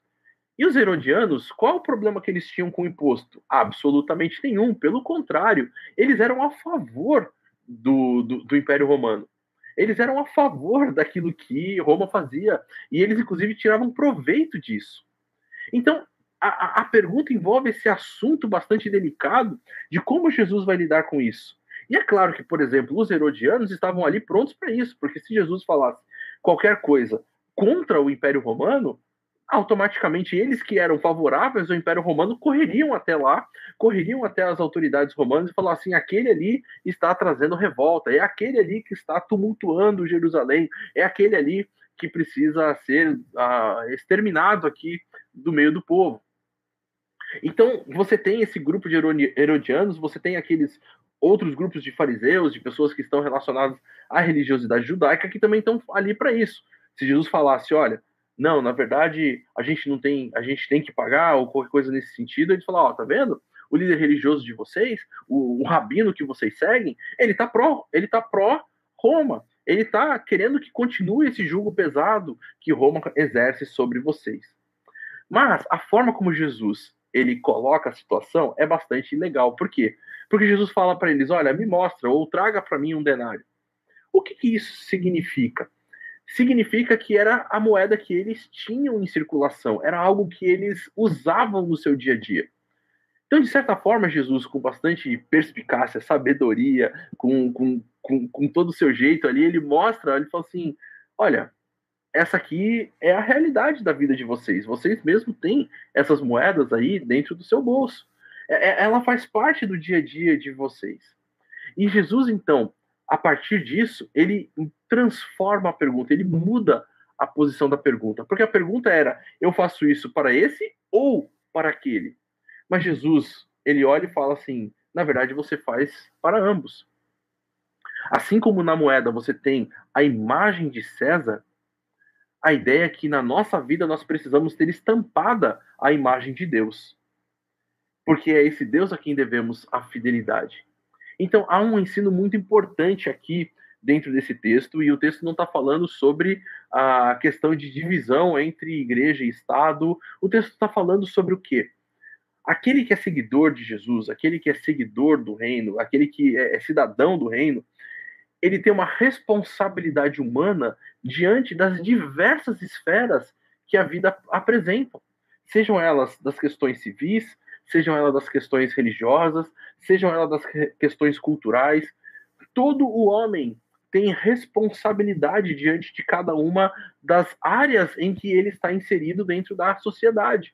E os herodianos, qual o problema que eles tinham com o imposto? Absolutamente nenhum. Pelo contrário, eles eram a favor do, do, do Império Romano. Eles eram a favor daquilo que Roma fazia. E eles, inclusive, tiravam proveito disso. Então, a, a, pergunta envolve esse assunto bastante delicado de como Jesus vai lidar com isso. E é claro que, por exemplo, os herodianos estavam ali prontos para isso, porque se Jesus falasse qualquer coisa contra o Império Romano, automaticamente eles que eram favoráveis ao Império Romano correriam até lá, correriam até as autoridades romanas e falavam assim: aquele ali está trazendo revolta, é aquele ali que está tumultuando Jerusalém, é aquele ali que precisa ser uh, exterminado aqui do meio do povo. Então, você tem esse grupo de herodianos, você tem aqueles outros grupos de fariseus, de pessoas que estão relacionadas à religiosidade judaica, que também estão ali para isso. Se Jesus falasse, olha, não, na verdade, a gente não tem, a gente tem que pagar ou qualquer coisa nesse sentido, ele fala, ó, tá vendo? O líder religioso de vocês, o, o rabino que vocês seguem, ele tá pró, ele tá pró Roma. Ele tá querendo que continue esse jugo pesado que Roma exerce sobre vocês. Mas a forma como Jesus ele coloca a situação é bastante legal. Por quê? Porque Jesus fala para eles: olha, me mostra ou traga para mim um denário. O que, que isso significa? Significa que era a moeda que eles tinham em circulação, era algo que eles usavam no seu dia a dia. Então, de certa forma, Jesus, com bastante perspicácia, sabedoria, com, com, com, com todo o seu jeito ali, ele mostra, ele fala assim: olha, essa aqui é a realidade da vida de vocês. Vocês mesmo têm essas moedas aí dentro do seu bolso. É, é, ela faz parte do dia a dia de vocês. E Jesus, então, a partir disso, ele transforma a pergunta, ele muda a posição da pergunta. Porque a pergunta era: eu faço isso para esse ou para aquele? Mas Jesus, ele olha e fala assim: na verdade, você faz para ambos. Assim como na moeda você tem a imagem de César, a ideia é que na nossa vida nós precisamos ter estampada a imagem de Deus. Porque é esse Deus a quem devemos a fidelidade. Então há um ensino muito importante aqui dentro desse texto, e o texto não está falando sobre a questão de divisão entre igreja e Estado. O texto está falando sobre o quê? Aquele que é seguidor de Jesus, aquele que é seguidor do reino, aquele que é, é cidadão do reino, ele tem uma responsabilidade humana diante das diversas esferas que a vida apresenta, sejam elas das questões civis, sejam elas das questões religiosas, sejam elas das questões culturais. Todo o homem tem responsabilidade diante de cada uma das áreas em que ele está inserido dentro da sociedade.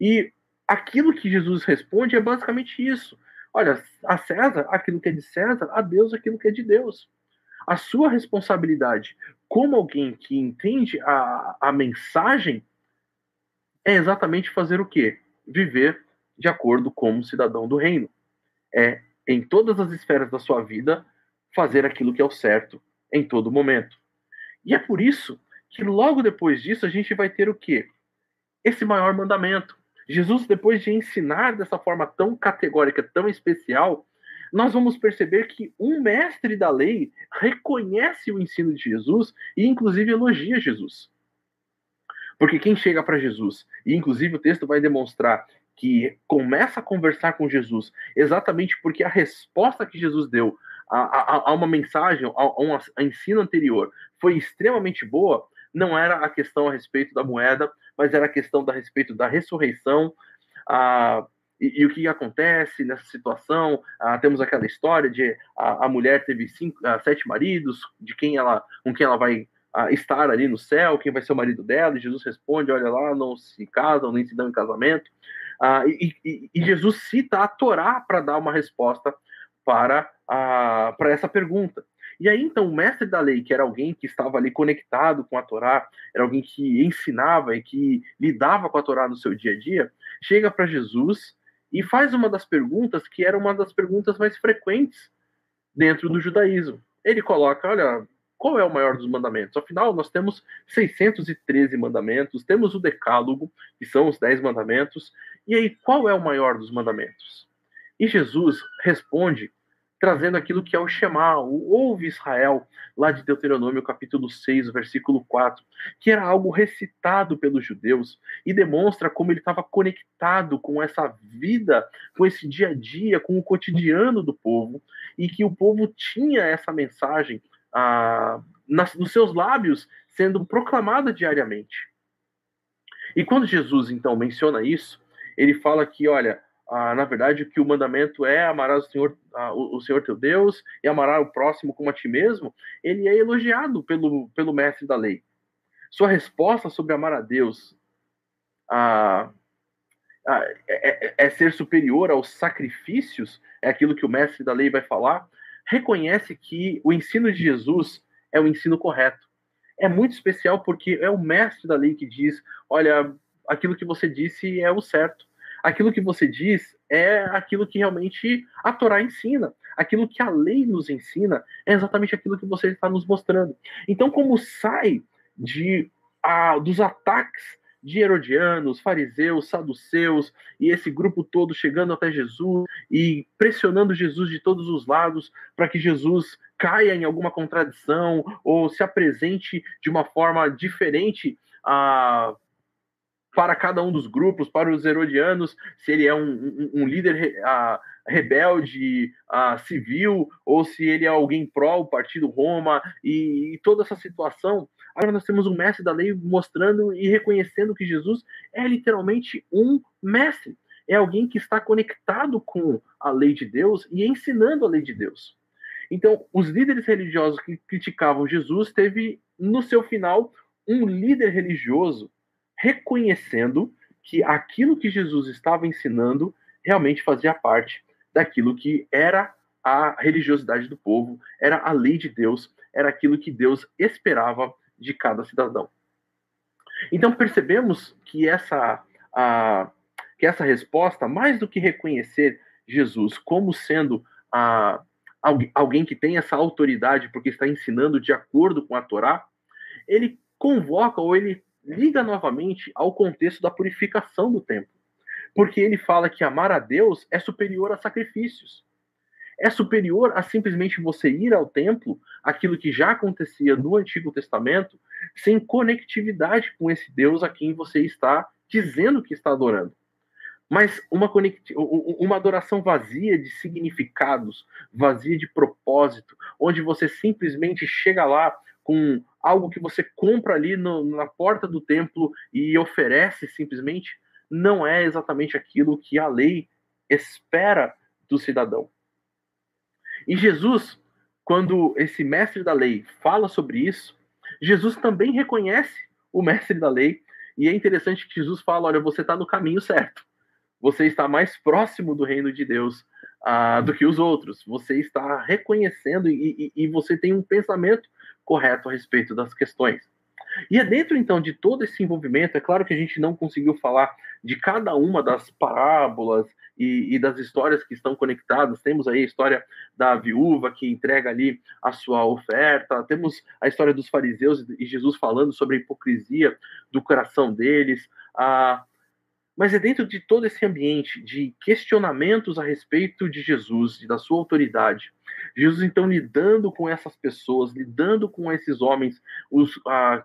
E aquilo que Jesus responde é basicamente isso. Olha, a César aquilo que é de César, a Deus aquilo que é de Deus. A sua responsabilidade como alguém que entende a, a mensagem é exatamente fazer o quê? Viver de acordo como cidadão do reino. É, em todas as esferas da sua vida, fazer aquilo que é o certo em todo momento. E é por isso que logo depois disso a gente vai ter o quê? Esse maior mandamento, Jesus, depois de ensinar dessa forma tão categórica, tão especial, nós vamos perceber que um mestre da lei reconhece o ensino de Jesus e, inclusive, elogia Jesus. Porque quem chega para Jesus, e inclusive o texto vai demonstrar que começa a conversar com Jesus, exatamente porque a resposta que Jesus deu a, a, a uma mensagem, a, a um ensino anterior, foi extremamente boa, não era a questão a respeito da moeda, mas era a questão a respeito da ressurreição. Ah, e, e, o que acontece nessa situação? Temos aquela história de a, a mulher teve cinco, sete maridos, de quem ela, com quem ela vai estar ali no céu, quem vai ser o marido dela. E Jesus responde: olha lá, não se casam nem se dão em casamento. E, e, e, Jesus cita a Torá para dar uma resposta para, a, para essa pergunta. E aí, então, o mestre da lei, que era alguém que estava ali conectado com a Torá, era alguém que ensinava e que lidava com a Torá no seu dia a dia, chega para Jesus e faz uma das perguntas que era uma das perguntas mais frequentes dentro do judaísmo. Ele coloca: olha, qual é o maior dos mandamentos? Afinal, nós temos 613 mandamentos, temos o Decálogo, que são os 10 mandamentos, e aí qual é o maior dos mandamentos? E Jesus responde trazendo aquilo que é o Shema, o Ouve Israel, lá de Deuteronômio capítulo 6, versículo 4, que era algo recitado pelos judeus e demonstra como ele estava conectado com essa vida, com esse dia a dia, com o cotidiano do povo, e que o povo tinha essa mensagem ah, nas, nos seus lábios sendo proclamada diariamente. E quando Jesus então menciona isso, ele fala que, olha, ah, na verdade, que o mandamento é amar o Senhor, ah, o, o, Senhor teu Deus e amar o próximo como a ti mesmo, ele é elogiado pelo, pelo mestre da lei. Sua resposta sobre amar a Deus ah, é, é, é ser superior aos sacrifícios, é aquilo que o mestre da lei vai falar, reconhece que o ensino de Jesus é o ensino correto. É muito especial porque é o mestre da lei que diz: olha, aquilo que você disse é o certo aquilo que você diz é aquilo que realmente a Torá ensina. Aquilo que a lei nos ensina é exatamente aquilo que você está nos mostrando. Então, como sai de a, dos ataques de herodianos, fariseus, saduceus e esse grupo todo chegando até Jesus e pressionando Jesus de todos os lados para que Jesus caia em alguma contradição ou se apresente de uma forma diferente a, para cada um dos grupos, para os herodianos, se ele é um, um, um líder rebelde, civil, ou se ele é alguém pró o partido Roma, e, e, toda essa situação. Agora nós temos um mestre da lei mostrando e reconhecendo que Jesus é literalmente um mestre. É alguém que está conectado com a lei de Deus e ensinando a lei de Deus. Então, os líderes religiosos que criticavam Jesus teve no seu final um líder religioso reconhecendo que aquilo que Jesus estava ensinando realmente fazia parte daquilo que era a religiosidade do povo, era a lei de Deus, era aquilo que Deus esperava de cada cidadão. Então percebemos que essa, a, que essa resposta, mais do que reconhecer Jesus como sendo a, alguém que tem essa autoridade porque está ensinando de acordo com a Torá, ele convoca ou ele liga novamente ao contexto da purificação do templo. Porque ele fala que amar a Deus é superior a sacrifícios. É superior a simplesmente você ir ao templo, aquilo que já acontecia no Antigo Testamento, sem conectividade com esse Deus a quem você está dizendo que está adorando. Mas uma, uma adoração vazia de significados, vazia de propósito, onde você simplesmente chega lá com algo que você compra ali no, na porta do templo e oferece simplesmente, não é exatamente aquilo que a lei espera do cidadão. E Jesus, quando esse mestre da lei fala sobre isso, Jesus também reconhece o mestre da lei, e é interessante que Jesus fala: olha, você está no caminho certo, você está mais próximo do reino de Deus uh, do que os outros, você está reconhecendo e, e, e você tem um pensamento correto a respeito das questões. E é dentro, então, de todo esse envolvimento, é claro que a gente não conseguiu falar de cada uma das parábolas e, e, das histórias que estão conectadas. Temos aí a história da viúva que entrega ali a sua oferta, temos a história dos fariseus e Jesus falando sobre a hipocrisia do coração deles, a, mas é dentro de todo esse ambiente de questionamentos a respeito de Jesus e da sua autoridade. Jesus, então, lidando com essas pessoas, lidando com esses homens os,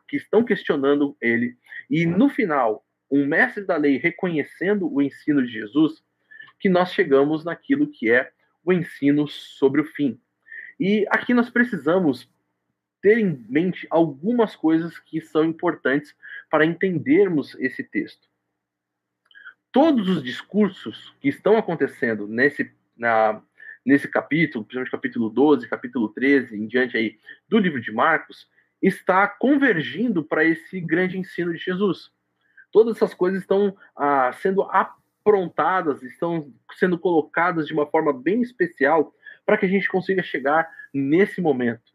que estão questionando ele, e no final, um mestre da lei reconhecendo o ensino de Jesus, que nós chegamos naquilo que é o ensino sobre o fim. E aqui nós precisamos ter em mente algumas coisas que são importantes para entendermos esse texto todos os discursos que estão acontecendo nesse, na, nesse capítulo, principalmente capítulo 12, capítulo 13, em diante aí do livro de Marcos, está convergindo para esse grande ensino de Jesus. Todas essas coisas estão ah, sendo aprontadas, estão sendo colocadas de uma forma bem especial para que a gente consiga chegar nesse momento.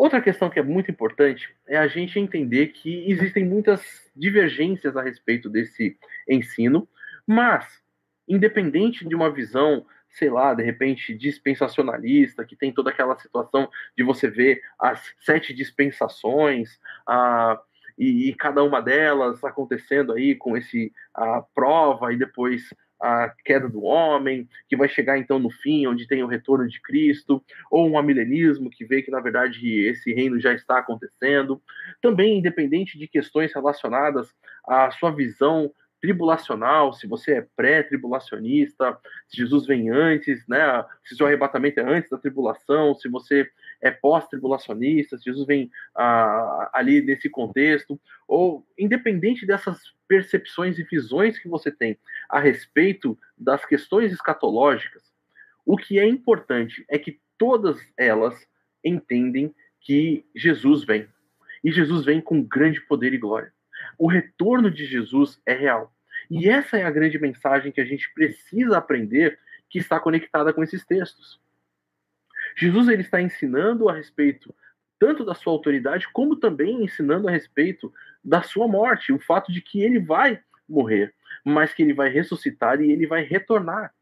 Outra questão que é muito importante é a gente entender que existem muitas divergências a respeito desse ensino, mas, independente de uma visão, sei lá, de repente dispensacionalista, que tem toda aquela situação de você ver as sete dispensações, a, e, cada uma delas acontecendo aí com esse a prova e depois a queda do homem, que vai chegar então no fim, onde tem o retorno de Cristo, ou um amilenismo que vê que na verdade esse reino já está acontecendo. Também, independente de questões relacionadas à sua visão tribulacional, se você é pré-tribulacionista, se Jesus vem antes, né? Se seu arrebatamento é antes da tribulação, se você é pós-tribulacionista, se Jesus vem ah, ali nesse contexto, ou independente dessas percepções e visões que você tem a respeito das questões escatológicas, o que é importante é que todas elas entendem que Jesus vem. E Jesus vem com grande poder e glória. O retorno de Jesus é real. E essa é a grande mensagem que a gente precisa aprender, que está conectada com esses textos. Jesus ele está ensinando a respeito tanto da sua autoridade, como também ensinando a respeito da sua morte, o fato de que ele vai morrer, mas que ele vai ressuscitar e ele vai retornar.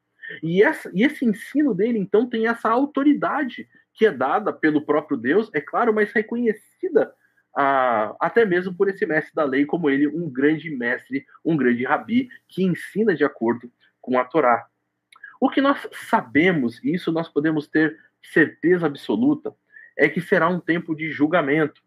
E, essa, e esse ensino dele, então, tem essa autoridade que é dada pelo próprio Deus, é claro, mas reconhecida ah, até mesmo por esse mestre da lei, como ele, um grande mestre, um grande rabi, que ensina de acordo com a Torá. O que nós sabemos, e isso nós podemos ter certeza absoluta, é que será um tempo de julgamento.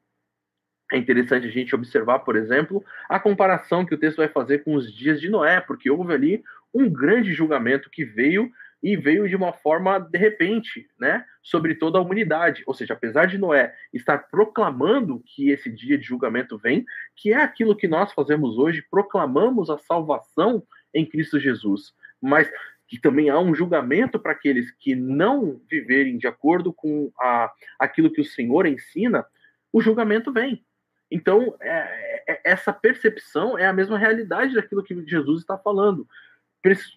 é interessante a gente observar, por exemplo, a comparação que o texto vai fazer com os dias de Noé, porque houve ali um grande julgamento que veio e veio de uma forma de repente, né, sobre toda a humanidade. Ou seja, apesar de Noé estar proclamando que esse dia de julgamento vem, que é aquilo que nós fazemos hoje, proclamamos a salvação em Cristo Jesus, mas que também há um julgamento para aqueles que não viverem de acordo com a, aquilo que o Senhor ensina, o julgamento vem. Então, é, é, essa percepção é a mesma realidade daquilo que Jesus está falando.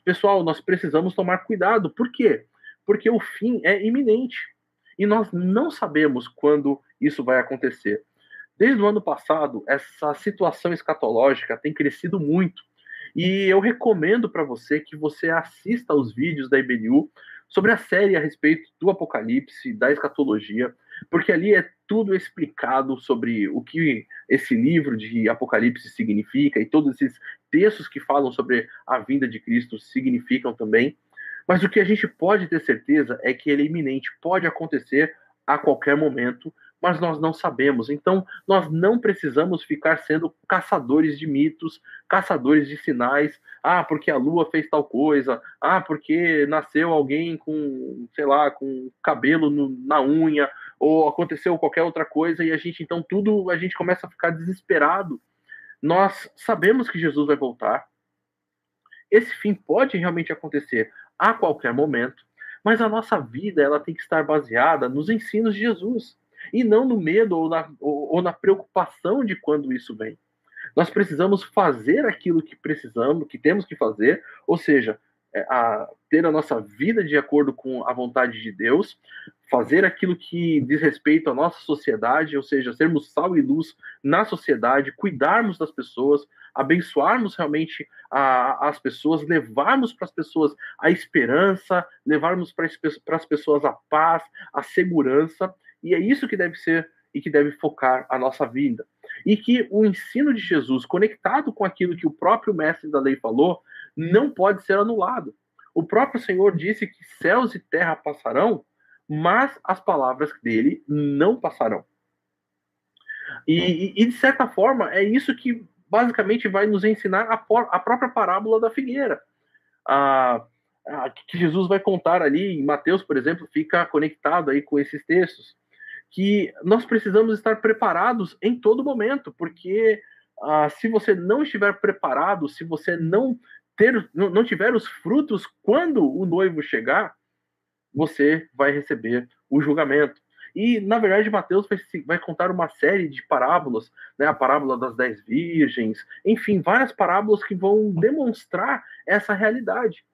Pessoal, nós precisamos tomar cuidado. Por quê? Porque o fim é iminente. E nós não sabemos quando isso vai acontecer. Desde o ano passado, essa situação escatológica tem crescido muito. E eu recomendo para você que você assista aos vídeos da IBNU sobre a série a respeito do Apocalipse, da escatologia, porque ali é tudo explicado sobre o que esse livro de Apocalipse significa e todos esses textos que falam sobre a vinda de Cristo significam também. Mas o que a gente pode ter certeza é que ele é iminente, pode acontecer a qualquer momento, mas nós não sabemos. Então, nós não precisamos ficar sendo caçadores de mitos, caçadores de sinais. Ah, porque a lua fez tal coisa. Ah, porque nasceu alguém com, sei lá, com cabelo no, na unha, ou aconteceu qualquer outra coisa e a gente então tudo a gente começa a ficar desesperado. Nós sabemos que Jesus vai voltar. Esse fim pode realmente acontecer a qualquer momento, mas a nossa vida ela tem que estar baseada nos ensinos de Jesus e não no medo ou na, ou, ou na preocupação de quando isso vem. Nós precisamos fazer aquilo que precisamos, que temos que fazer, ou seja, é, a ter a nossa vida de acordo com a vontade de Deus, fazer aquilo que diz respeito à nossa sociedade, ou seja, sermos sal e luz na sociedade, cuidarmos das pessoas, abençoarmos realmente a, as pessoas, levarmos para as pessoas a esperança, levarmos para as pessoas a paz, a segurança, e é isso que deve ser e que deve focar a nossa vida. E que o ensino de Jesus, conectado com aquilo que o próprio mestre da lei falou, não pode ser anulado. O próprio Senhor disse que céus e terra passarão, mas as palavras dele não passarão. E, e, de certa forma, é isso que basicamente vai nos ensinar a, a própria parábola da figueira. A, a, que Jesus vai contar ali em Mateus, por exemplo, fica conectado aí com esses textos. Que nós precisamos estar preparados em todo momento, porque ah, se você não estiver preparado, se você não ter, não tiver os frutos quando o noivo chegar, você vai receber o julgamento. E, na verdade, Mateus vai, vai, contar uma série de parábolas, né? a parábola das dez virgens, enfim, várias parábolas que vão demonstrar essa realidade.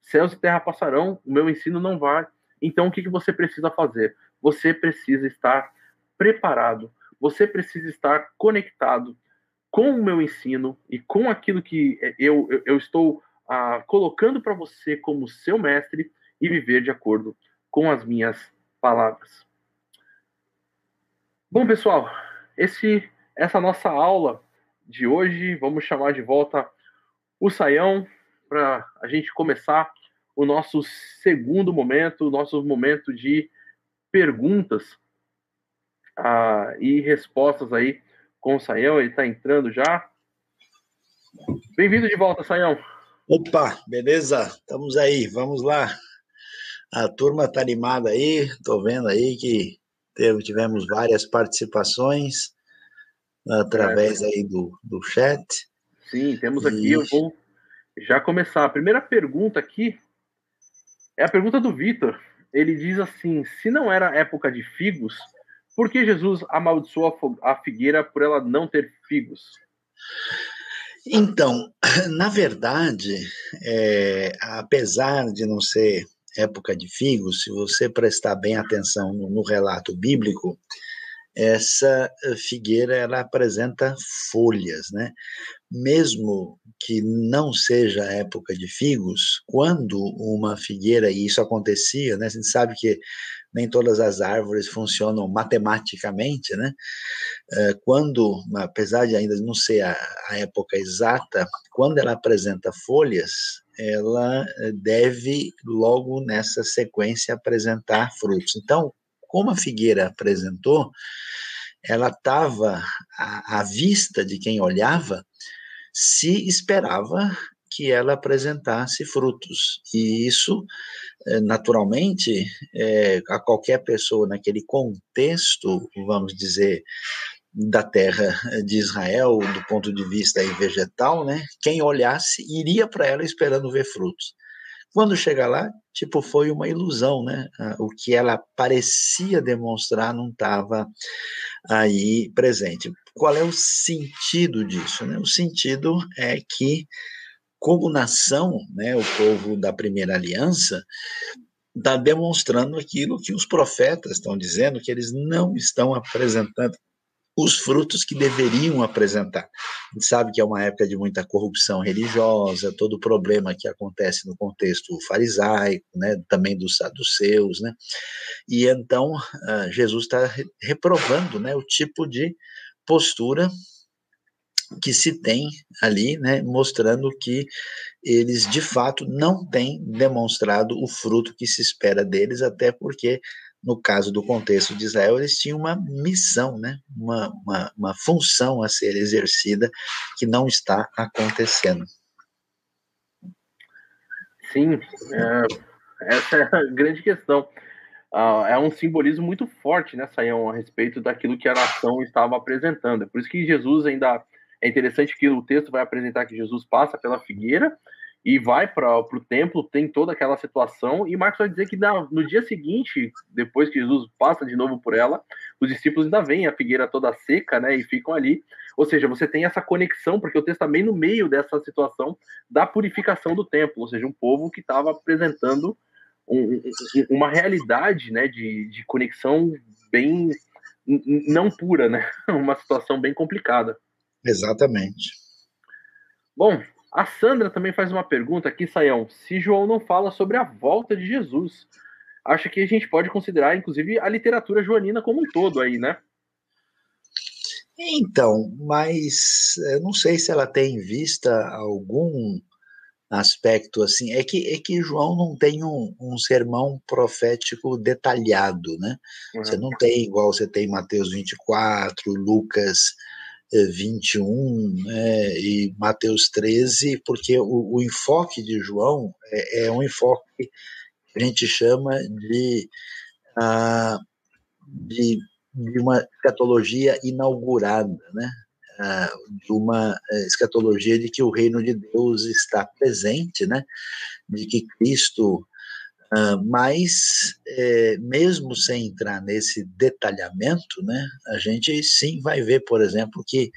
Céus e terra passarão, o meu ensino não vai. Então, o que, que você precisa fazer? Você precisa estar preparado, você precisa estar conectado com o meu ensino e com aquilo que eu, eu, eu estou ah, colocando para você como seu mestre e viver de acordo com as minhas palavras. Bom, pessoal, esse, essa nossa aula de hoje, vamos chamar de volta o Saião para a gente começar o nosso segundo momento, o nosso momento de perguntas ah, e respostas aí com o Saião, ele está entrando já. Bem-vindo de volta, Saião. Opa, beleza? Estamos aí, vamos lá. A turma está animada aí, estou vendo aí que tivemos várias participações através é. aí do, do chat. Sim, temos aqui, e... eu vou já começar. A primeira pergunta aqui é a pergunta do Vitor. Ele diz assim: se não era época de figos, por que Jesus amaldiçoou a figueira por ela não ter figos? Então, na verdade, é, apesar de não ser época de figos, se você prestar bem atenção no, no relato bíblico, essa figueira ela apresenta folhas, né? Mesmo que não seja época de figos, quando uma figueira, e isso acontecia, né? A gente sabe que nem todas as árvores funcionam matematicamente, né? Eh, quando, apesar de ainda não ser a, a época exata, quando ela apresenta folhas, ela eh, deve logo nessa sequência apresentar frutos. Então, como a figueira apresentou, ela estava à, à vista de quem olhava, se esperava que ela apresentasse frutos. E isso, eh, naturalmente, é, a qualquer pessoa naquele contexto, vamos dizer, da terra de Israel, do ponto de vista vegetal, né? Quem olhasse iria para ela esperando ver frutos. Quando chega lá, tipo, foi uma ilusão, né? O que ela parecia demonstrar não estava aí presente. Qual é o sentido disso? Né? O sentido é que, como nação, né, o povo da primeira aliança está demonstrando aquilo que os profetas estão dizendo, que eles não estão apresentando os frutos que deveriam apresentar. A gente sabe que é uma época de muita corrupção religiosa, todo o problema que acontece no contexto farisaico, né, também dos saduceus, né, e então uh, Jesus está reprovando, né, o tipo de postura que se tem ali, né, mostrando que eles de fato não têm demonstrado o fruto que se espera deles, até porque no caso do contexto de Israel, eles tinham uma missão, né? uma, uma, uma função a ser exercida que não está acontecendo. Sim, é, essa é a grande questão. Uh, é um simbolismo muito forte, né, Saião, a respeito daquilo que a nação estava apresentando. É por isso que Jesus ainda. É interessante que o texto vai apresentar que Jesus passa pela figueira e vai para o templo, tem toda aquela situação, e Marcos vai dizer que na, no dia seguinte, depois que Jesus passa de novo por ela, os discípulos ainda veem a figueira toda seca, né, e ficam ali. Ou seja, você tem essa conexão, porque o texto está bem no meio dessa situação da purificação do templo, ou seja, um povo que estava apresentando um, uma realidade, né, de, de conexão bem não pura, né, uma situação bem complicada. Exatamente. Bom, a Sandra também faz uma pergunta aqui, Saião. Se João não fala sobre a volta de Jesus, acho que a gente pode considerar, inclusive, a literatura joanina como um todo aí, né? Então, mas eu não sei se ela tem em vista algum aspecto assim. É que, é que João não tem um, um sermão profético detalhado, né? Uhum. Você não tem igual você tem Mateus 24, Lucas 21 né, e Mateus 13, porque o, o enfoque de João é, é, um enfoque que a gente chama de, uh, de, de, uma escatologia inaugurada, né? Uh, de uma uh, escatologia de que o reino de Deus está presente, né? de que Cristo Uh, mas, é, mesmo sem entrar nesse detalhamento, né, a gente sim vai ver, por exemplo, que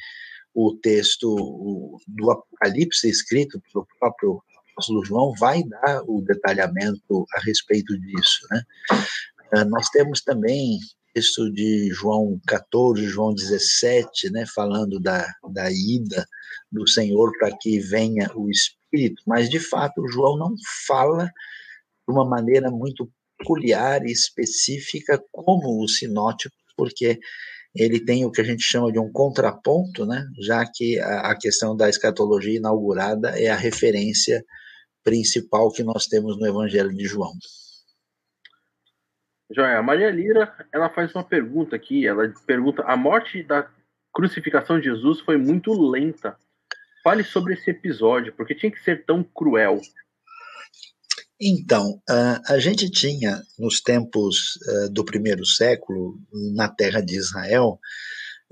o texto do Apocalipse escrito pelo próprio apóstolo João vai dar o detalhamento a respeito disso. Né? Uh, nós temos também texto de João 14, João 17, né, falando da, da ida do Senhor para que venha o Espírito, mas de fato João não fala de uma maneira muito peculiar e específica, como o sinótico, porque ele tem o que a gente chama de um contraponto, né? já que a, a questão da escatologia inaugurada é a referência principal que nós temos no Evangelho de João. Joia, a Maria Lira, ela faz uma pergunta aqui, ela pergunta, a morte da crucificação de Jesus foi muito lenta. Fale sobre esse episódio, porque tinha que ser tão cruel. Então, a gente tinha, nos tempos do primeiro século, na terra de Israel,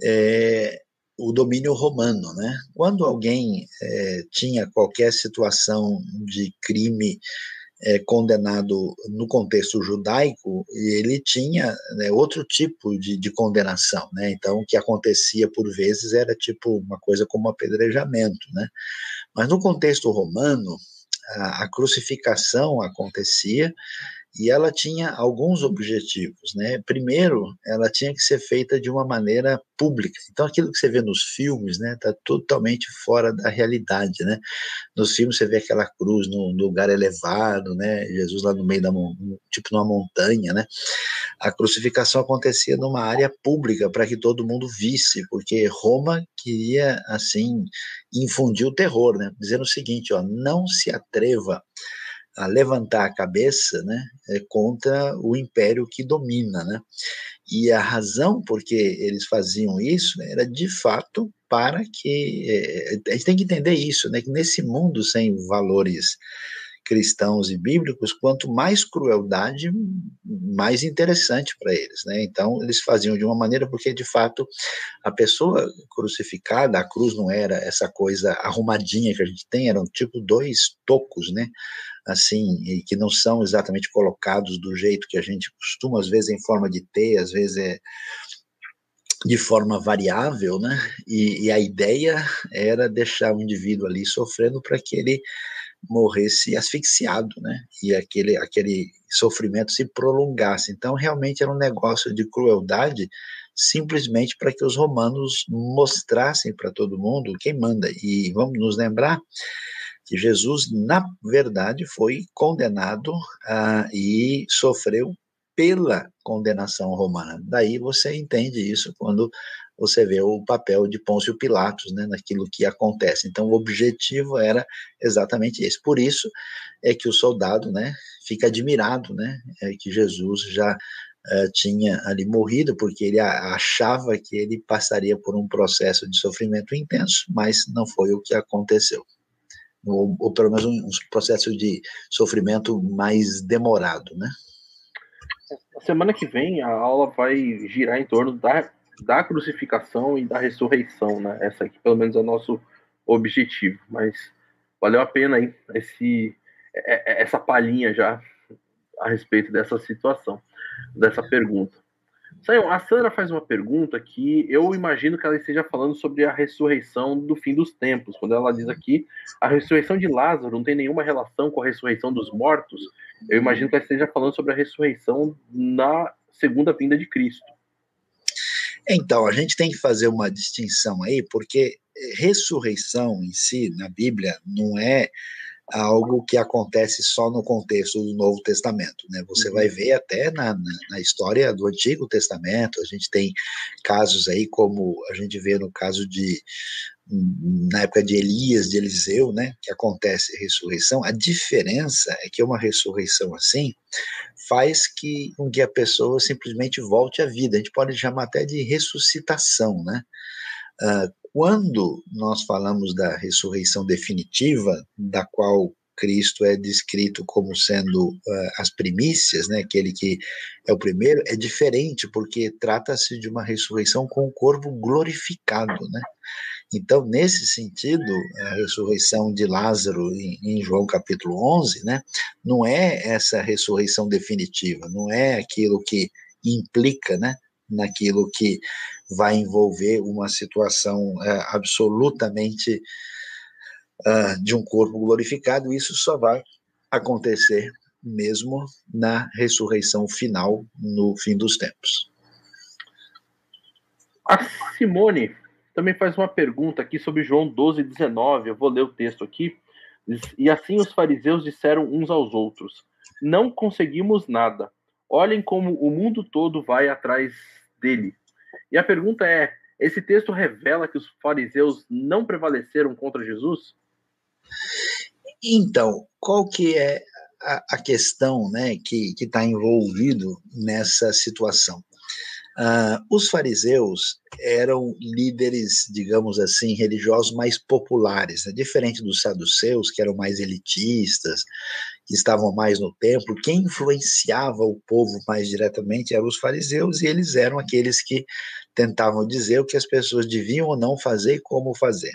é, o domínio romano. Né? Quando alguém é, tinha qualquer situação de crime é, condenado no contexto judaico, ele tinha né, outro tipo de, de, condenação. Né? Então, o que acontecia por vezes era tipo uma coisa como apedrejamento. Né? Mas no contexto romano, a, crucificação acontecia e ela tinha alguns objetivos, né? Primeiro, ela tinha que ser feita de uma maneira pública. Então, aquilo que você vê nos filmes, né, tá totalmente fora da realidade, né? Nos filmes você vê aquela cruz num lugar elevado, né? Jesus lá no meio da tipo numa montanha, né? A crucificação acontecia numa área pública para que todo mundo visse, porque Roma queria assim infundir o terror, né? Dizendo o seguinte, ó, não se atreva a levantar a cabeça né, é, contra o império que domina. Né? E a razão por que eles faziam isso era de fato para que. É, a gente tem que entender isso, né, que nesse mundo sem valores cristãos e bíblicos, quanto mais crueldade, mais interessante para eles, né? Então, eles faziam de uma maneira porque de fato a pessoa crucificada, a cruz não era essa coisa arrumadinha que a gente tem, eram tipo dois tocos, né? Assim, que não são exatamente colocados do jeito que a gente costuma, às vezes em forma de T, às vezes é de forma variável, né? E, e, a ideia era deixar o indivíduo ali sofrendo para que ele morresse asfixiado, né? E aquele, aquele sofrimento se prolongasse. Então, realmente era um negócio de crueldade, simplesmente para que os romanos mostrassem para todo mundo quem manda. E vamos nos lembrar que Jesus, na verdade, foi condenado uh, e sofreu pela condenação romana. Daí você entende isso quando você vê o papel de Pôncio Pilatos né, naquilo que acontece. Então, o objetivo era exatamente esse. Por isso é que o soldado né, fica admirado né, é que Jesus já uh, tinha ali morrido, porque ele achava que ele passaria por um processo de sofrimento intenso, mas não foi o que aconteceu. Ou, ou pelo menos um, um processo de sofrimento mais demorado, né? Semana que vem a aula vai girar em torno da da crucificação e da ressurreição, né? Essa aqui, pelo menos, é o nosso objetivo. Mas valeu a pena aí esse, é, é, essa palhinha já a respeito dessa situação, dessa pergunta. Saião, a Sandra faz uma pergunta que eu imagino que ela esteja falando sobre a ressurreição do fim dos tempos. Quando ela diz aqui, a ressurreição de Lázaro não tem nenhuma relação com a ressurreição dos mortos. Eu imagino que ela esteja falando sobre a ressurreição na segunda vinda de Cristo. Então, a gente tem que fazer uma distinção aí, porque ressurreição em si, na Bíblia, não é algo que acontece só no contexto do Novo Testamento, né? Você uhum. vai ver até na, na, na, história do Antigo Testamento, a gente tem casos aí como a gente vê no caso de na época de Elias, de Eliseu, né, que acontece a ressurreição, a diferença é que uma ressurreição assim faz que, com que a pessoa simplesmente volte à vida. A gente pode chamar até de ressuscitação, né? Uh, quando nós falamos da ressurreição definitiva, da qual Cristo é descrito como sendo uh, as primícias, né, aquele que é o primeiro, é diferente, porque trata-se de uma ressurreição com o corpo glorificado, né? Então, nesse sentido, a ressurreição de Lázaro em, em, João capítulo 11, né, não é essa ressurreição definitiva, não é aquilo que implica, né, naquilo que vai envolver uma situação é, absolutamente uh, de um corpo glorificado, isso só vai acontecer mesmo na ressurreição final no fim dos tempos. A Simone também faz uma pergunta aqui sobre João 12, 19. Eu vou ler o texto aqui. E assim os fariseus disseram uns aos outros: Não conseguimos nada. Olhem como o mundo todo vai atrás dele. E a pergunta é: esse texto revela que os fariseus não prevaleceram contra Jesus? Então, qual que é a, a questão né, que está envolvido nessa situação? Uh, os fariseus eram líderes, digamos assim, religiosos mais populares, né? diferente dos saduceus, que eram mais elitistas, que estavam mais no templo. Quem influenciava o povo mais diretamente eram os fariseus, e eles eram aqueles que tentavam dizer o que as pessoas deviam ou não fazer e como fazer.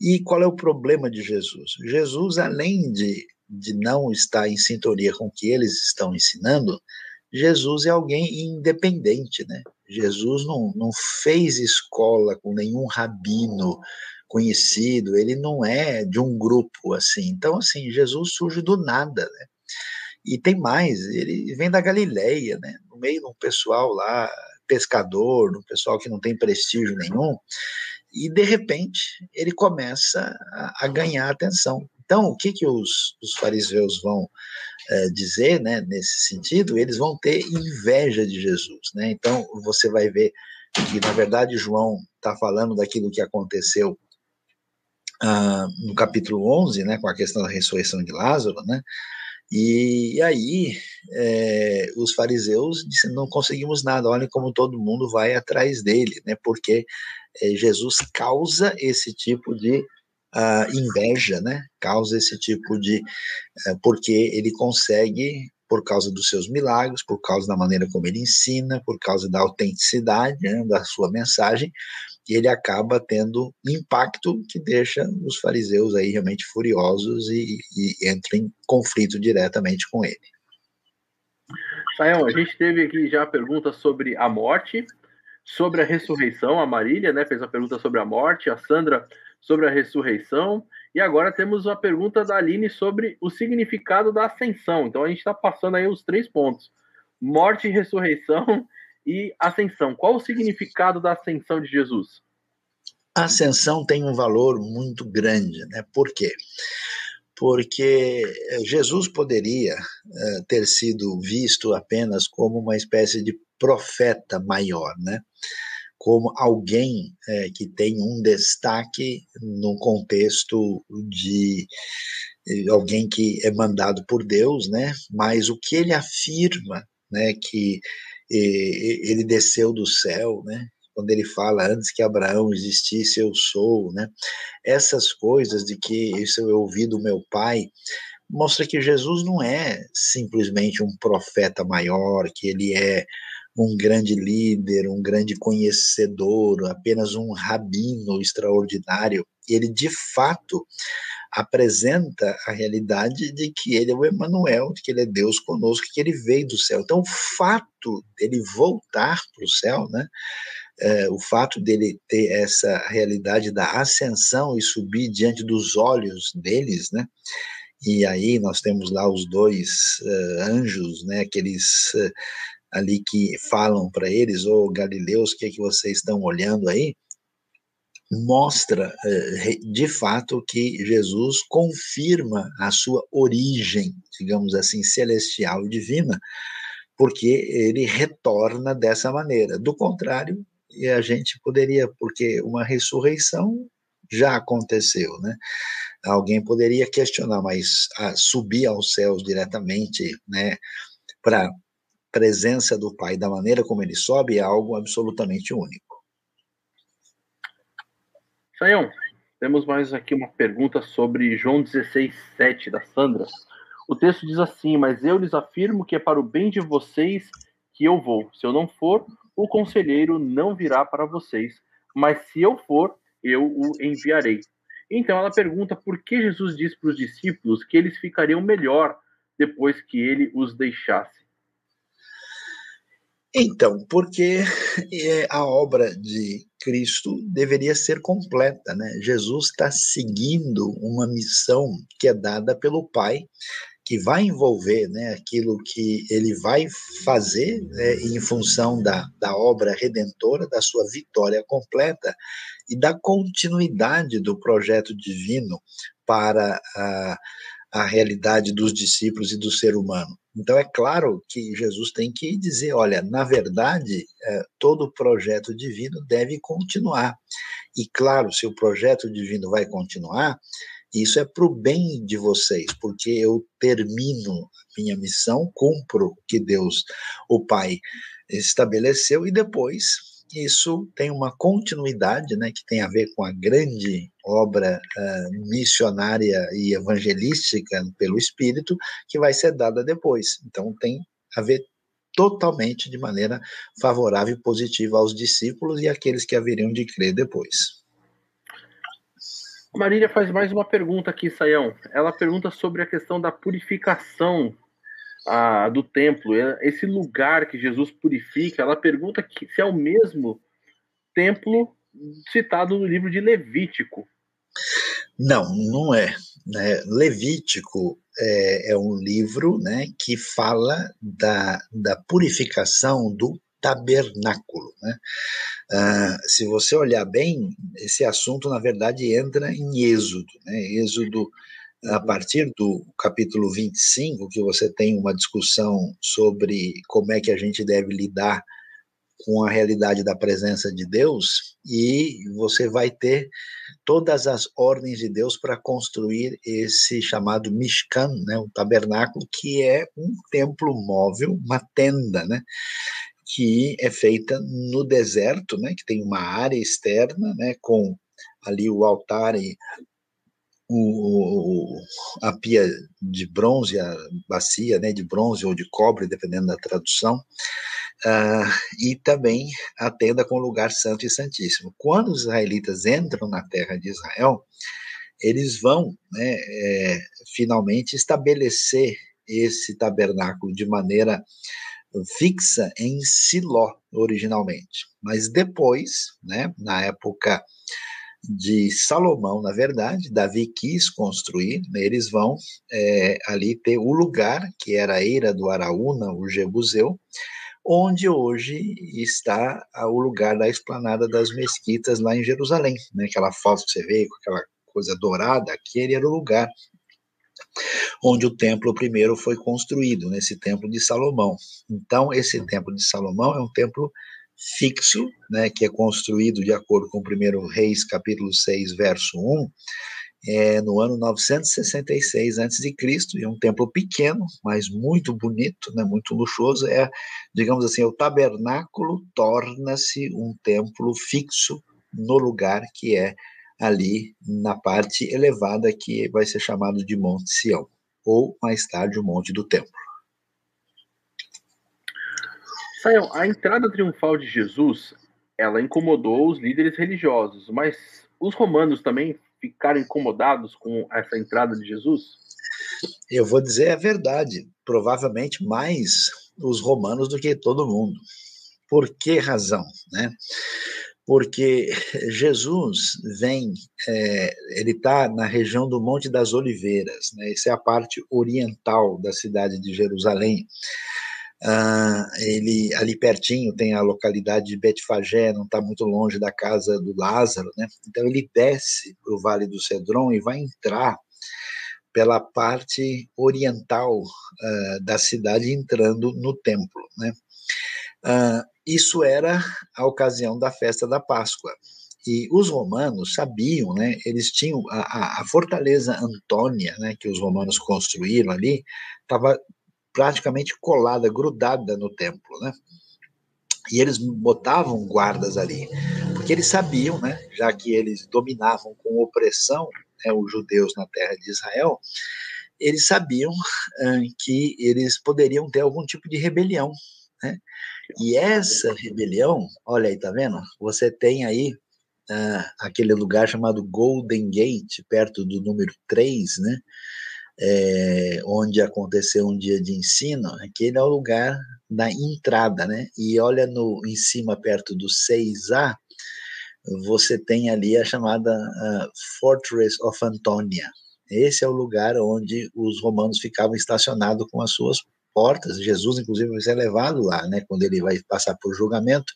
E qual é o problema de Jesus? Jesus, além de, de não estar em sintonia com o que eles estão ensinando, Jesus é alguém independente, né? Jesus não, não fez escola com nenhum rabino conhecido, ele não é de um grupo assim. Então, assim, Jesus surge do nada, né? E tem mais, ele vem da Galileia, né? No meio de um pessoal lá, pescador, um pessoal que não tem prestígio nenhum, e de repente ele começa a, a ganhar atenção. Então, o que, que os, os fariseus vão é, dizer, né, nesse sentido? Eles vão ter inveja de Jesus, né? Então, você vai ver que, na verdade, João está falando daquilo que aconteceu ah, no capítulo 11, né, com a questão da ressurreição de Lázaro, né? E, aí é, os fariseus disseram, não conseguimos nada, olhem como todo mundo vai atrás dele, né? Porque é, Jesus causa esse tipo de uh, inveja, né? Causa esse tipo de. Uh, porque ele consegue, por causa dos seus milagres, por causa da maneira como ele ensina, por causa da autenticidade né, da sua mensagem, e ele acaba tendo impacto que deixa os fariseus aí realmente furiosos e, e entram em conflito diretamente com ele. Sael, a gente teve aqui já a pergunta sobre a morte, sobre a ressurreição, a Marília né, fez a pergunta sobre a morte, a Sandra sobre a ressurreição. E agora temos uma pergunta da Aline sobre o significado da ascensão. Então a gente está passando aí os três pontos: morte, ressurreição e ascensão. Qual o significado da ascensão de Jesus? A ascensão tem um valor muito grande, né? Por quê? Porque Jesus poderia uh, ter sido visto apenas como uma espécie de profeta maior, né? como alguém é, que tem um destaque no contexto de eh, alguém que é mandado por Deus, né? Mas o que ele afirma, né? Que ele desceu do céu, né? Quando ele fala antes que Abraão existisse, eu sou, né? Essas coisas de que isso eu ouvi do meu pai, mostra que Jesus não é simplesmente um profeta maior, que ele é um grande líder, um grande conhecedor, apenas um rabino extraordinário. Ele, de fato, apresenta a realidade de que ele é o Emanuel, de que ele é Deus conosco, que ele veio do céu. Então, o fato dele voltar para o céu, né? É, o fato dele ter essa realidade da ascensão e subir diante dos olhos deles, né? E aí nós temos lá os dois uh, anjos, né? Aqueles uh, ali que falam para eles, ô oh, galileus, o que, é que vocês estão olhando aí? Mostra eh, de fato que Jesus confirma a sua origem, digamos assim, celestial e divina, porque ele retorna dessa maneira. Do contrário, a gente poderia, porque uma ressurreição já aconteceu, né? Alguém poderia questionar, mas ah, subir aos céus diretamente, né, para presença do Pai, da maneira como ele sobe, é algo absolutamente único. Saião, temos mais aqui uma pergunta sobre João 16, 7, da Sandra. O texto diz assim: Mas eu lhes afirmo que é para o bem de vocês que eu vou. Se eu não for, o conselheiro não virá para vocês. Mas se eu for, eu o enviarei. Então ela pergunta por que Jesus diz para os discípulos que eles ficariam melhor depois que ele os deixasse. Então, porque é, a obra de Cristo deveria ser completa, né? Jesus está seguindo uma missão que é dada pelo Pai, que vai envolver né, aquilo que ele vai fazer né, em função da, da obra redentora, da sua vitória completa e da continuidade do projeto divino para a, a realidade dos discípulos e do ser humano. Então, é claro que Jesus tem que dizer: olha, na verdade, é, todo projeto divino deve continuar. E, claro, se o projeto divino vai continuar, isso é para o bem de vocês, porque eu termino a minha missão, cumpro o que Deus, o Pai, estabeleceu, e depois isso tem uma continuidade, né, que tem a ver com a grande obra uh, missionária e evangelística pelo Espírito, que vai ser dada depois. Então, tem a ver totalmente de maneira favorável e positiva aos discípulos e àqueles que haveriam de crer depois. Marília faz mais uma pergunta aqui, Saião. Ela pergunta sobre a questão da purificação a, do templo, é, esse lugar que Jesus purifica, ela pergunta que, se é o mesmo templo citado no livro de Levítico. Não, não é. Né? Levítico é, é, um livro né, que fala da, da purificação do tabernáculo. Né? Ah, se você olhar bem, esse assunto, na verdade, entra em Êxodo. Né? Êxodo a partir do capítulo 25, que você tem uma discussão sobre como é que a gente deve lidar com a realidade da presença de Deus e você vai ter todas as ordens de Deus para construir esse chamado Mishkan, né, o tabernáculo, que é um templo móvel, uma tenda, né, que é feita no deserto, né, que tem uma área externa, né, com ali o altar e o, a pia de bronze, a bacia né, de bronze ou de cobre, dependendo da tradução, uh, e também a tenda com lugar santo e santíssimo. Quando os israelitas entram na terra de Israel, eles vão né, é, finalmente estabelecer esse tabernáculo de maneira fixa em Siló, originalmente. Mas depois, né, na época de Salomão, na verdade, Davi quis construir, né, eles vão é, ali ter o lugar, que era a Eira do Araúna, o Jebuseu, onde hoje está o lugar da esplanada das mesquitas lá em Jerusalém, né? Aquela foto que você vê com aquela coisa dourada, aquele era o lugar onde o templo primeiro foi construído, nesse templo de Salomão. Então, esse templo de Salomão é um templo fixo, né, que é construído de acordo com o 1 Reis, capítulo 6, verso 1, é, no ano 966 a.C., e um templo pequeno, mas muito bonito, né, muito luxuoso, é, digamos assim, o tabernáculo torna-se um templo fixo no lugar que é ali na parte elevada que vai ser chamado de Monte Sião, ou mais tarde o Monte do Templo. Sayão, a entrada triunfal de Jesus, ela incomodou os líderes religiosos, mas os romanos também ficaram incomodados com essa entrada de Jesus? Eu vou dizer a verdade, provavelmente mais os romanos do que todo mundo. Por que razão, né? Porque Jesus vem, é, ele está na região do Monte das Oliveiras, né? Essa é a parte oriental da cidade de Jerusalém. Uh, ele ali pertinho tem a localidade de Betfagé, não está muito longe da casa do Lázaro, né? Então ele desce para o Vale do Cedron e vai entrar pela parte oriental uh, da cidade, entrando no templo, né? Uh, isso era a ocasião da festa da Páscoa. E os romanos sabiam, né? Eles tinham a, a fortaleza Antônia, né? Que os romanos construíram ali, estava praticamente colada, grudada no templo, né? E eles botavam guardas ali, porque eles sabiam, né, já que eles dominavam com opressão né, os judeus na terra de Israel, eles sabiam que eles poderiam ter algum tipo de rebelião, né? E essa rebelião, olha aí, tá vendo? Você tem aí uh, aquele lugar chamado Golden Gate, perto do número 3, né? É, onde aconteceu um dia de ensino, aquele é o lugar da entrada, né? E olha no, em cima, perto do 6A, você tem ali a chamada uh, Fortress of Antonia. Esse é o lugar onde os romanos ficavam estacionados com as suas portas. Jesus, inclusive, vai ser levado lá, né? Quando ele vai passar por julgamento,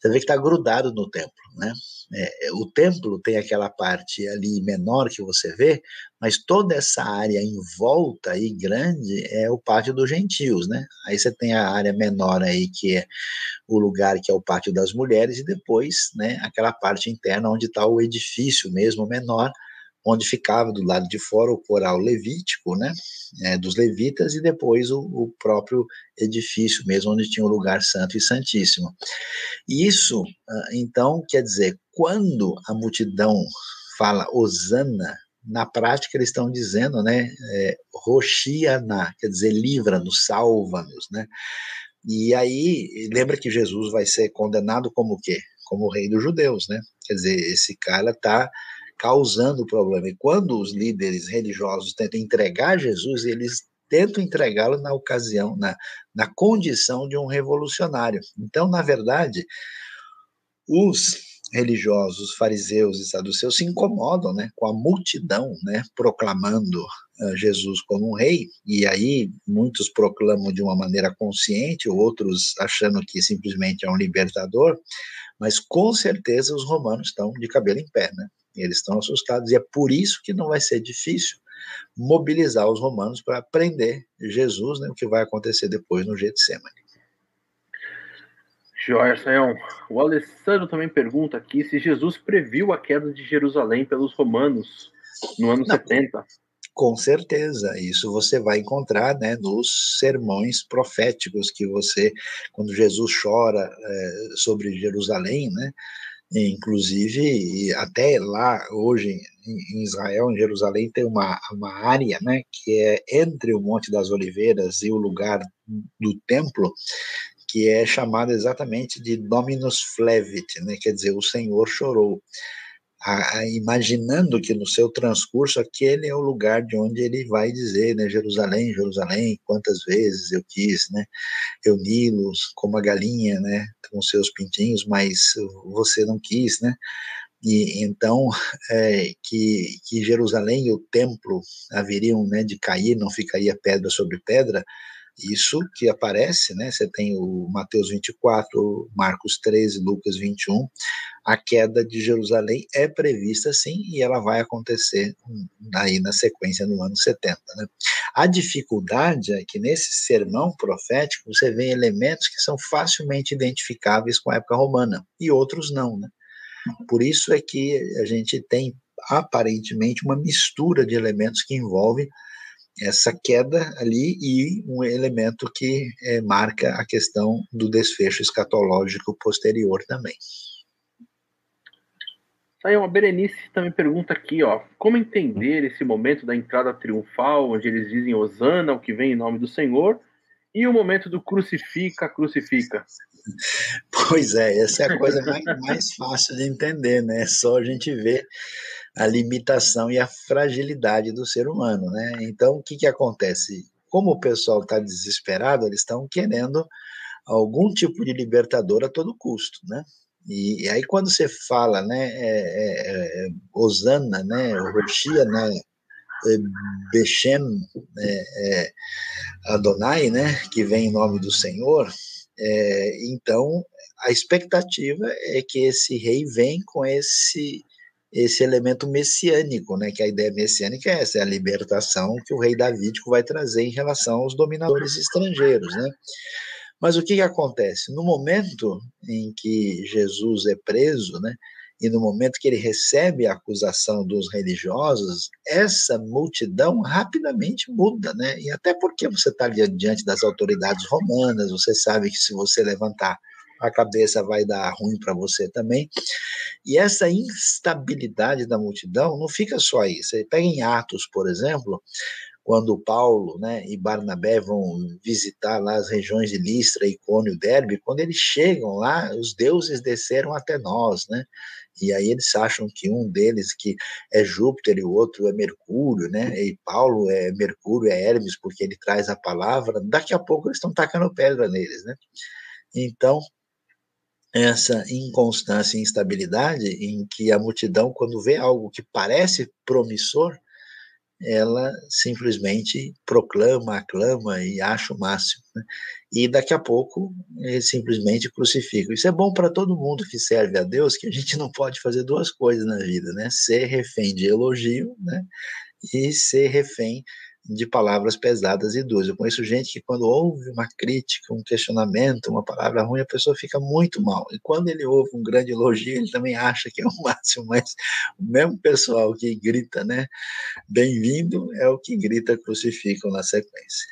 você vê que está grudado no templo, né? É, o templo tem aquela parte ali menor que você vê, mas toda essa área em volta aí grande é o pátio dos gentios, né? Aí você tem a área menor aí que é o lugar que é o pátio das mulheres e depois, né, aquela parte interna onde está o edifício mesmo menor, onde ficava do lado de fora o coral levítico, né, é, dos levitas, e depois o, o, próprio edifício mesmo, onde tinha o lugar santo e santíssimo. E isso, ah, então, quer dizer, quando a multidão fala Osana, na prática eles estão dizendo, né, é, Roxiana, quer dizer, livra-nos, salva-nos, né, e aí, lembra que Jesus vai ser condenado como o quê? Como o rei dos judeus, né? Quer dizer, esse cara está causando problema. E quando os líderes religiosos tentam entregar Jesus, eles tentam entregá-lo na ocasião, na, na condição de um revolucionário. Então, na verdade, os religiosos, fariseus e saduceus se incomodam né, com a multidão né, proclamando uh, Jesus como um rei, e aí muitos proclamam de uma maneira consciente, outros achando que simplesmente é um libertador, mas com certeza os romanos estão de cabelo em pé, né? Eles estão assustados, e é por isso que não vai ser difícil mobilizar os romanos para prender Jesus, né, o que vai acontecer depois no Getsemane. Joia, Sayão. O Alessandro também pergunta aqui se Jesus previu a queda de Jerusalém pelos romanos no ano Não, 70. Com certeza, isso você vai encontrar né, nos sermões proféticos que você, quando Jesus chora é, sobre Jerusalém, né, inclusive até lá hoje em Israel, em Jerusalém, tem uma, uma área né, que é entre o Monte das Oliveiras e o lugar do templo, que é chamada exatamente de Dominus Flevit, né, quer dizer, o Senhor chorou a, a, imaginando que no seu transcurso aquele é o lugar de onde ele vai dizer, né, Jerusalém, Jerusalém, quantas vezes eu quis, né, reuni-los como a galinha, né, com seus pintinhos, mas você não quis, né, e então é, que, que Jerusalém e o templo haveriam, né, de cair, não ficaria pedra sobre pedra, isso que aparece, né? Você tem o Mateus 24, Marcos 13, Lucas 21. A queda de Jerusalém é prevista sim e ela vai acontecer aí na sequência no ano 70, né? A dificuldade é que nesse sermão profético você vê elementos que são facilmente identificáveis com a época romana e outros não, né? Por isso é que a gente tem aparentemente uma mistura de elementos que envolve essa queda ali e um elemento que é, marca a questão do desfecho escatológico posterior também. Aí uma Berenice também pergunta aqui, ó, como entender esse momento da entrada triunfal, onde eles dizem Osana, o que vem em nome do Senhor, e o momento do crucifica, crucifica? Pois é, essa é a coisa mais, mais fácil de entender, né? É só a gente ver a limitação e a fragilidade do ser humano, né? Então, o que, que acontece? Como o pessoal está desesperado, eles estão querendo algum tipo de libertador a todo custo, né? E, e aí quando você fala, né, é, é, é, Osana, né, Roshia, né, é, Bechem, né, é, Adonai, né, que vem em nome do Senhor, é, então a expectativa é que esse rei vem com esse esse elemento messiânico, né, que a ideia messiânica é essa, é a libertação que o rei davídico vai trazer em relação aos dominadores estrangeiros, né? Mas o que, que acontece? No momento em que Jesus é preso, né, e no momento que ele recebe a acusação dos religiosos, essa multidão rapidamente muda, né? E até porque você está diante das autoridades romanas, você sabe que se você levantar a cabeça vai dar ruim para você também. E essa instabilidade da multidão não fica só aí. Você pega em Atos, por exemplo, quando Paulo né, e Barnabé vão visitar lá as regiões de Listra, Icônio, Derbe, quando eles chegam lá, os deuses desceram até nós, né? E aí eles acham que um deles que é Júpiter e o outro é Mercúrio, né? E Paulo é Mercúrio, é Hermes, porque ele traz a palavra. Daqui a pouco eles estão tacando pedra neles, né? Então, essa inconstância e instabilidade em que a multidão, quando vê algo que parece promissor, ela simplesmente proclama, aclama e acha o máximo. Né? E daqui a pouco simplesmente crucifica. Isso é bom para todo mundo que serve a Deus, que a gente não pode fazer duas coisas na vida, né? Ser refém de elogio, né? E ser refém de palavras pesadas e duras. Eu conheço gente que quando ouve uma crítica, um questionamento, uma palavra ruim, a pessoa fica muito mal. E quando ele ouve um grande elogio, ele também acha que é o máximo, mas o mesmo pessoal que grita, né, bem-vindo, é o que grita crucificam na sequência.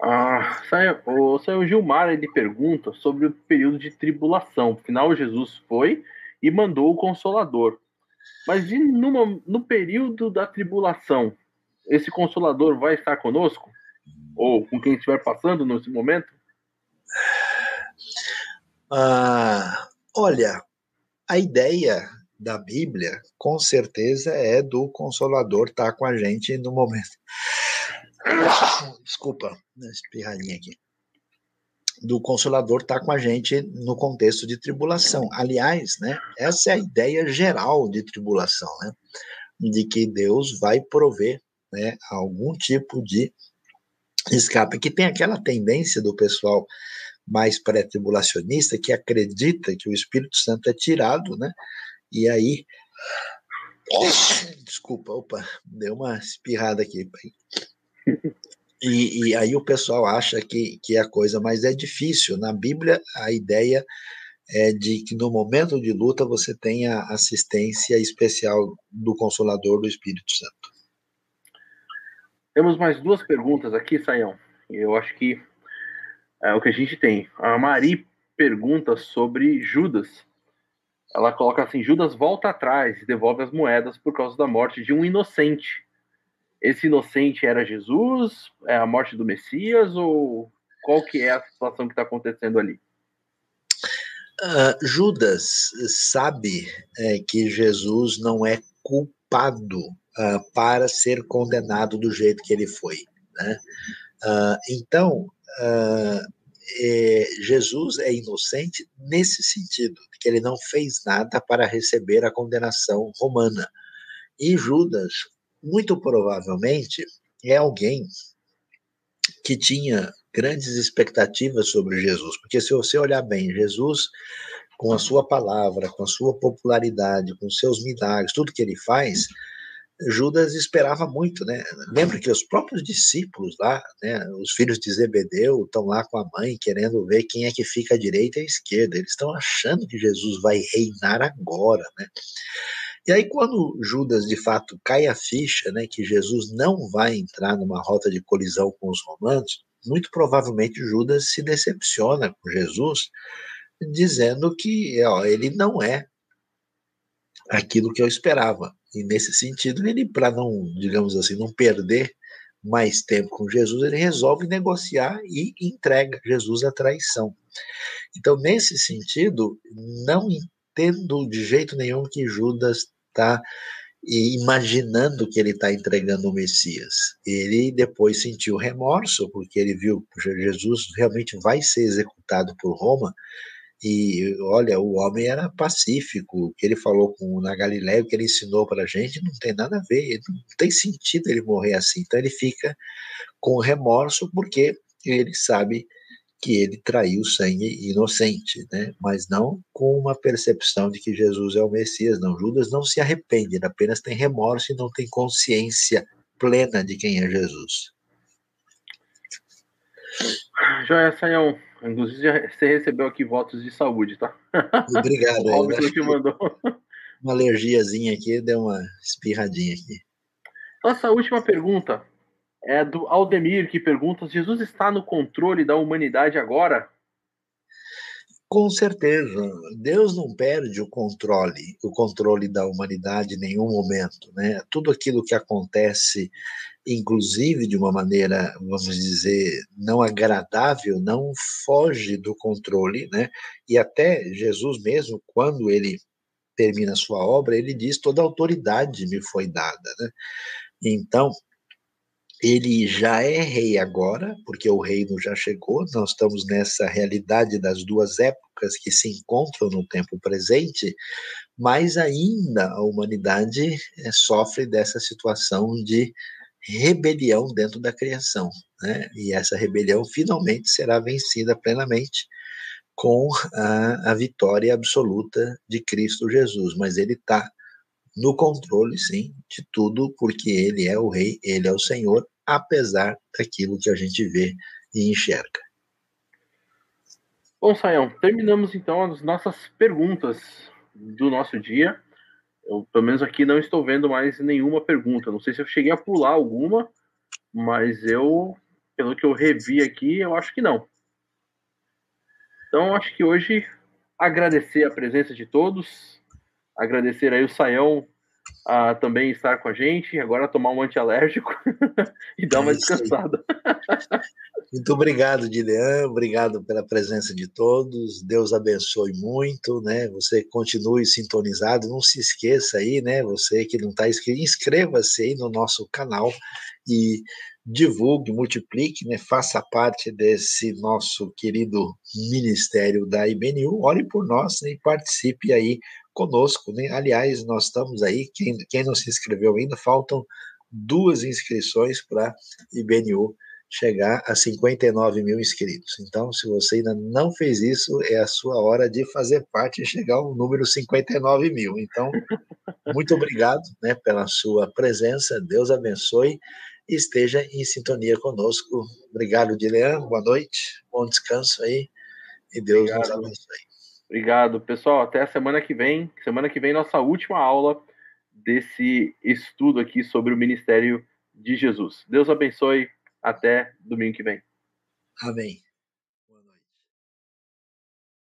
Ah, o Senhor Gilmar ele pergunta sobre o período de tribulação. Afinal, Jesus foi e mandou o Consolador. Mas e numa, no período da tribulação, esse consolador vai estar conosco? Ou com quem estiver passando nesse momento? Ah, olha, a ideia da Bíblia, com certeza, é do Consolador estar com a gente no momento. Desculpa, espirradinha aqui do Consolador estar tá com a gente no contexto de tribulação. Aliás, né, essa é a ideia geral de tribulação, né, de que Deus vai prover né, algum tipo de escape, que tem aquela tendência do pessoal mais pré-tribulacionista que acredita que o Espírito Santo é tirado, né, e aí. Desculpa, opa, deu uma espirrada aqui. E, e, aí o pessoal acha que, que é a coisa, mas é difícil. Na Bíblia, a ideia é de que no momento de luta você tenha assistência especial do Consolador do Espírito Santo. Temos mais duas perguntas aqui, Saião. Eu acho que é o que a gente tem. A Mari pergunta sobre Judas. Ela coloca assim: Judas volta atrás e devolve as moedas por causa da morte de um inocente. Esse inocente era Jesus? É a morte do Messias? Ou qual que é a situação que está acontecendo ali? Uh, Judas sabe é, que Jesus não é culpado uh, para ser condenado do jeito que ele foi. Né? Uh, então, é, Jesus é inocente nesse sentido, que ele não fez nada para receber a condenação romana. E Judas, muito provavelmente, é alguém que tinha grandes expectativas sobre Jesus, porque se você olhar bem, Jesus, com a sua palavra, com a sua popularidade, com seus milagres, tudo que ele faz, Judas esperava muito, né? Lembra que os próprios discípulos lá, né, os filhos de Zebedeu, estão lá com a mãe querendo ver quem é que fica à direita e à esquerda. Eles estão achando que Jesus vai reinar agora, né? E aí, quando Judas de fato cai a ficha, né, que Jesus não vai entrar numa rota de colisão com os romanos, muito provavelmente Judas se decepciona com Jesus, dizendo que ó, ele não é aquilo que eu esperava. E nesse sentido, ele, para não, digamos assim, não perder mais tempo com Jesus, ele resolve negociar e entrega Jesus à traição. Então, nesse sentido, não entendo de jeito nenhum que Judas está imaginando que ele está entregando o Messias. Ele depois sentiu remorso, porque ele viu que Jesus realmente vai ser executado por Roma. E olha, o homem era pacífico, o que ele falou com, na Galiléia, o que ele ensinou para a gente, não tem nada a ver, não tem sentido ele morrer assim. Então ele fica com remorso, porque ele sabe que ele traiu sangue inocente, né? mas não com uma percepção de que Jesus é o Messias. Não, Judas não se arrepende, ele apenas tem remorso e não tem consciência plena de quem é Jesus. Joia Saião, inclusive você recebeu aqui votos de saúde, tá? Obrigado. Óbvio que mandou. Uma alergiazinha aqui, deu uma espirradinha aqui. Nossa última pergunta é do Aldemir, que pergunta: Jesus está no controle da humanidade agora? Com certeza, Deus não perde o controle, o controle da humanidade em nenhum momento, né? Tudo aquilo que acontece, inclusive de uma maneira, vamos dizer, não agradável, não foge do controle, né? E até Jesus mesmo, quando ele termina a sua obra, ele diz: toda autoridade me foi dada, né? Então, ele já é rei agora, porque o reino já chegou, nós estamos nessa realidade das duas épocas que se encontram no tempo presente, mas ainda a humanidade é, sofre dessa situação de rebelião dentro da criação, né? E essa rebelião finalmente será vencida plenamente com a, a vitória absoluta de Cristo Jesus, mas ele está no controle, sim, de tudo, porque ele é o rei, ele é o senhor, apesar daquilo que a gente vê e enxerga. Bom, Saião, terminamos então as nossas perguntas do nosso dia. Eu, pelo menos aqui, não estou vendo mais nenhuma pergunta. Não sei se eu cheguei a pular alguma, mas eu, pelo que eu revi aqui, eu acho que não. Então, acho que hoje agradecer a presença de todos, agradecer aí o Saião a também estar com a gente, agora tomar um antialérgico e dar uma é descansada. Muito obrigado, Dilean, obrigado pela presença de todos. Deus abençoe muito, né? Você continue sintonizado, não se esqueça aí, né? Você que não está inscrito, inscreva-se aí no nosso canal e divulgue, multiplique, né? Faça parte desse nosso querido ministério da IBNU. Ore por nós né? e participe aí conosco, né? Aliás, nós estamos aí, quem, quem não se inscreveu ainda, faltam duas inscrições para IBNU chegar a 59 mil inscritos. Então, se você ainda não fez isso, é a sua hora de fazer parte e chegar ao número 59 mil. Então, muito obrigado né, pela sua presença, Deus abençoe e esteja em sintonia conosco. Obrigado, Dilean. Boa noite, bom descanso aí e Deus Obrigado. nos abençoe. Obrigado, pessoal. Até a semana que vem. Semana que vem, nossa última aula desse estudo aqui sobre o ministério de Jesus. Deus abençoe. Até domingo que vem. Amém.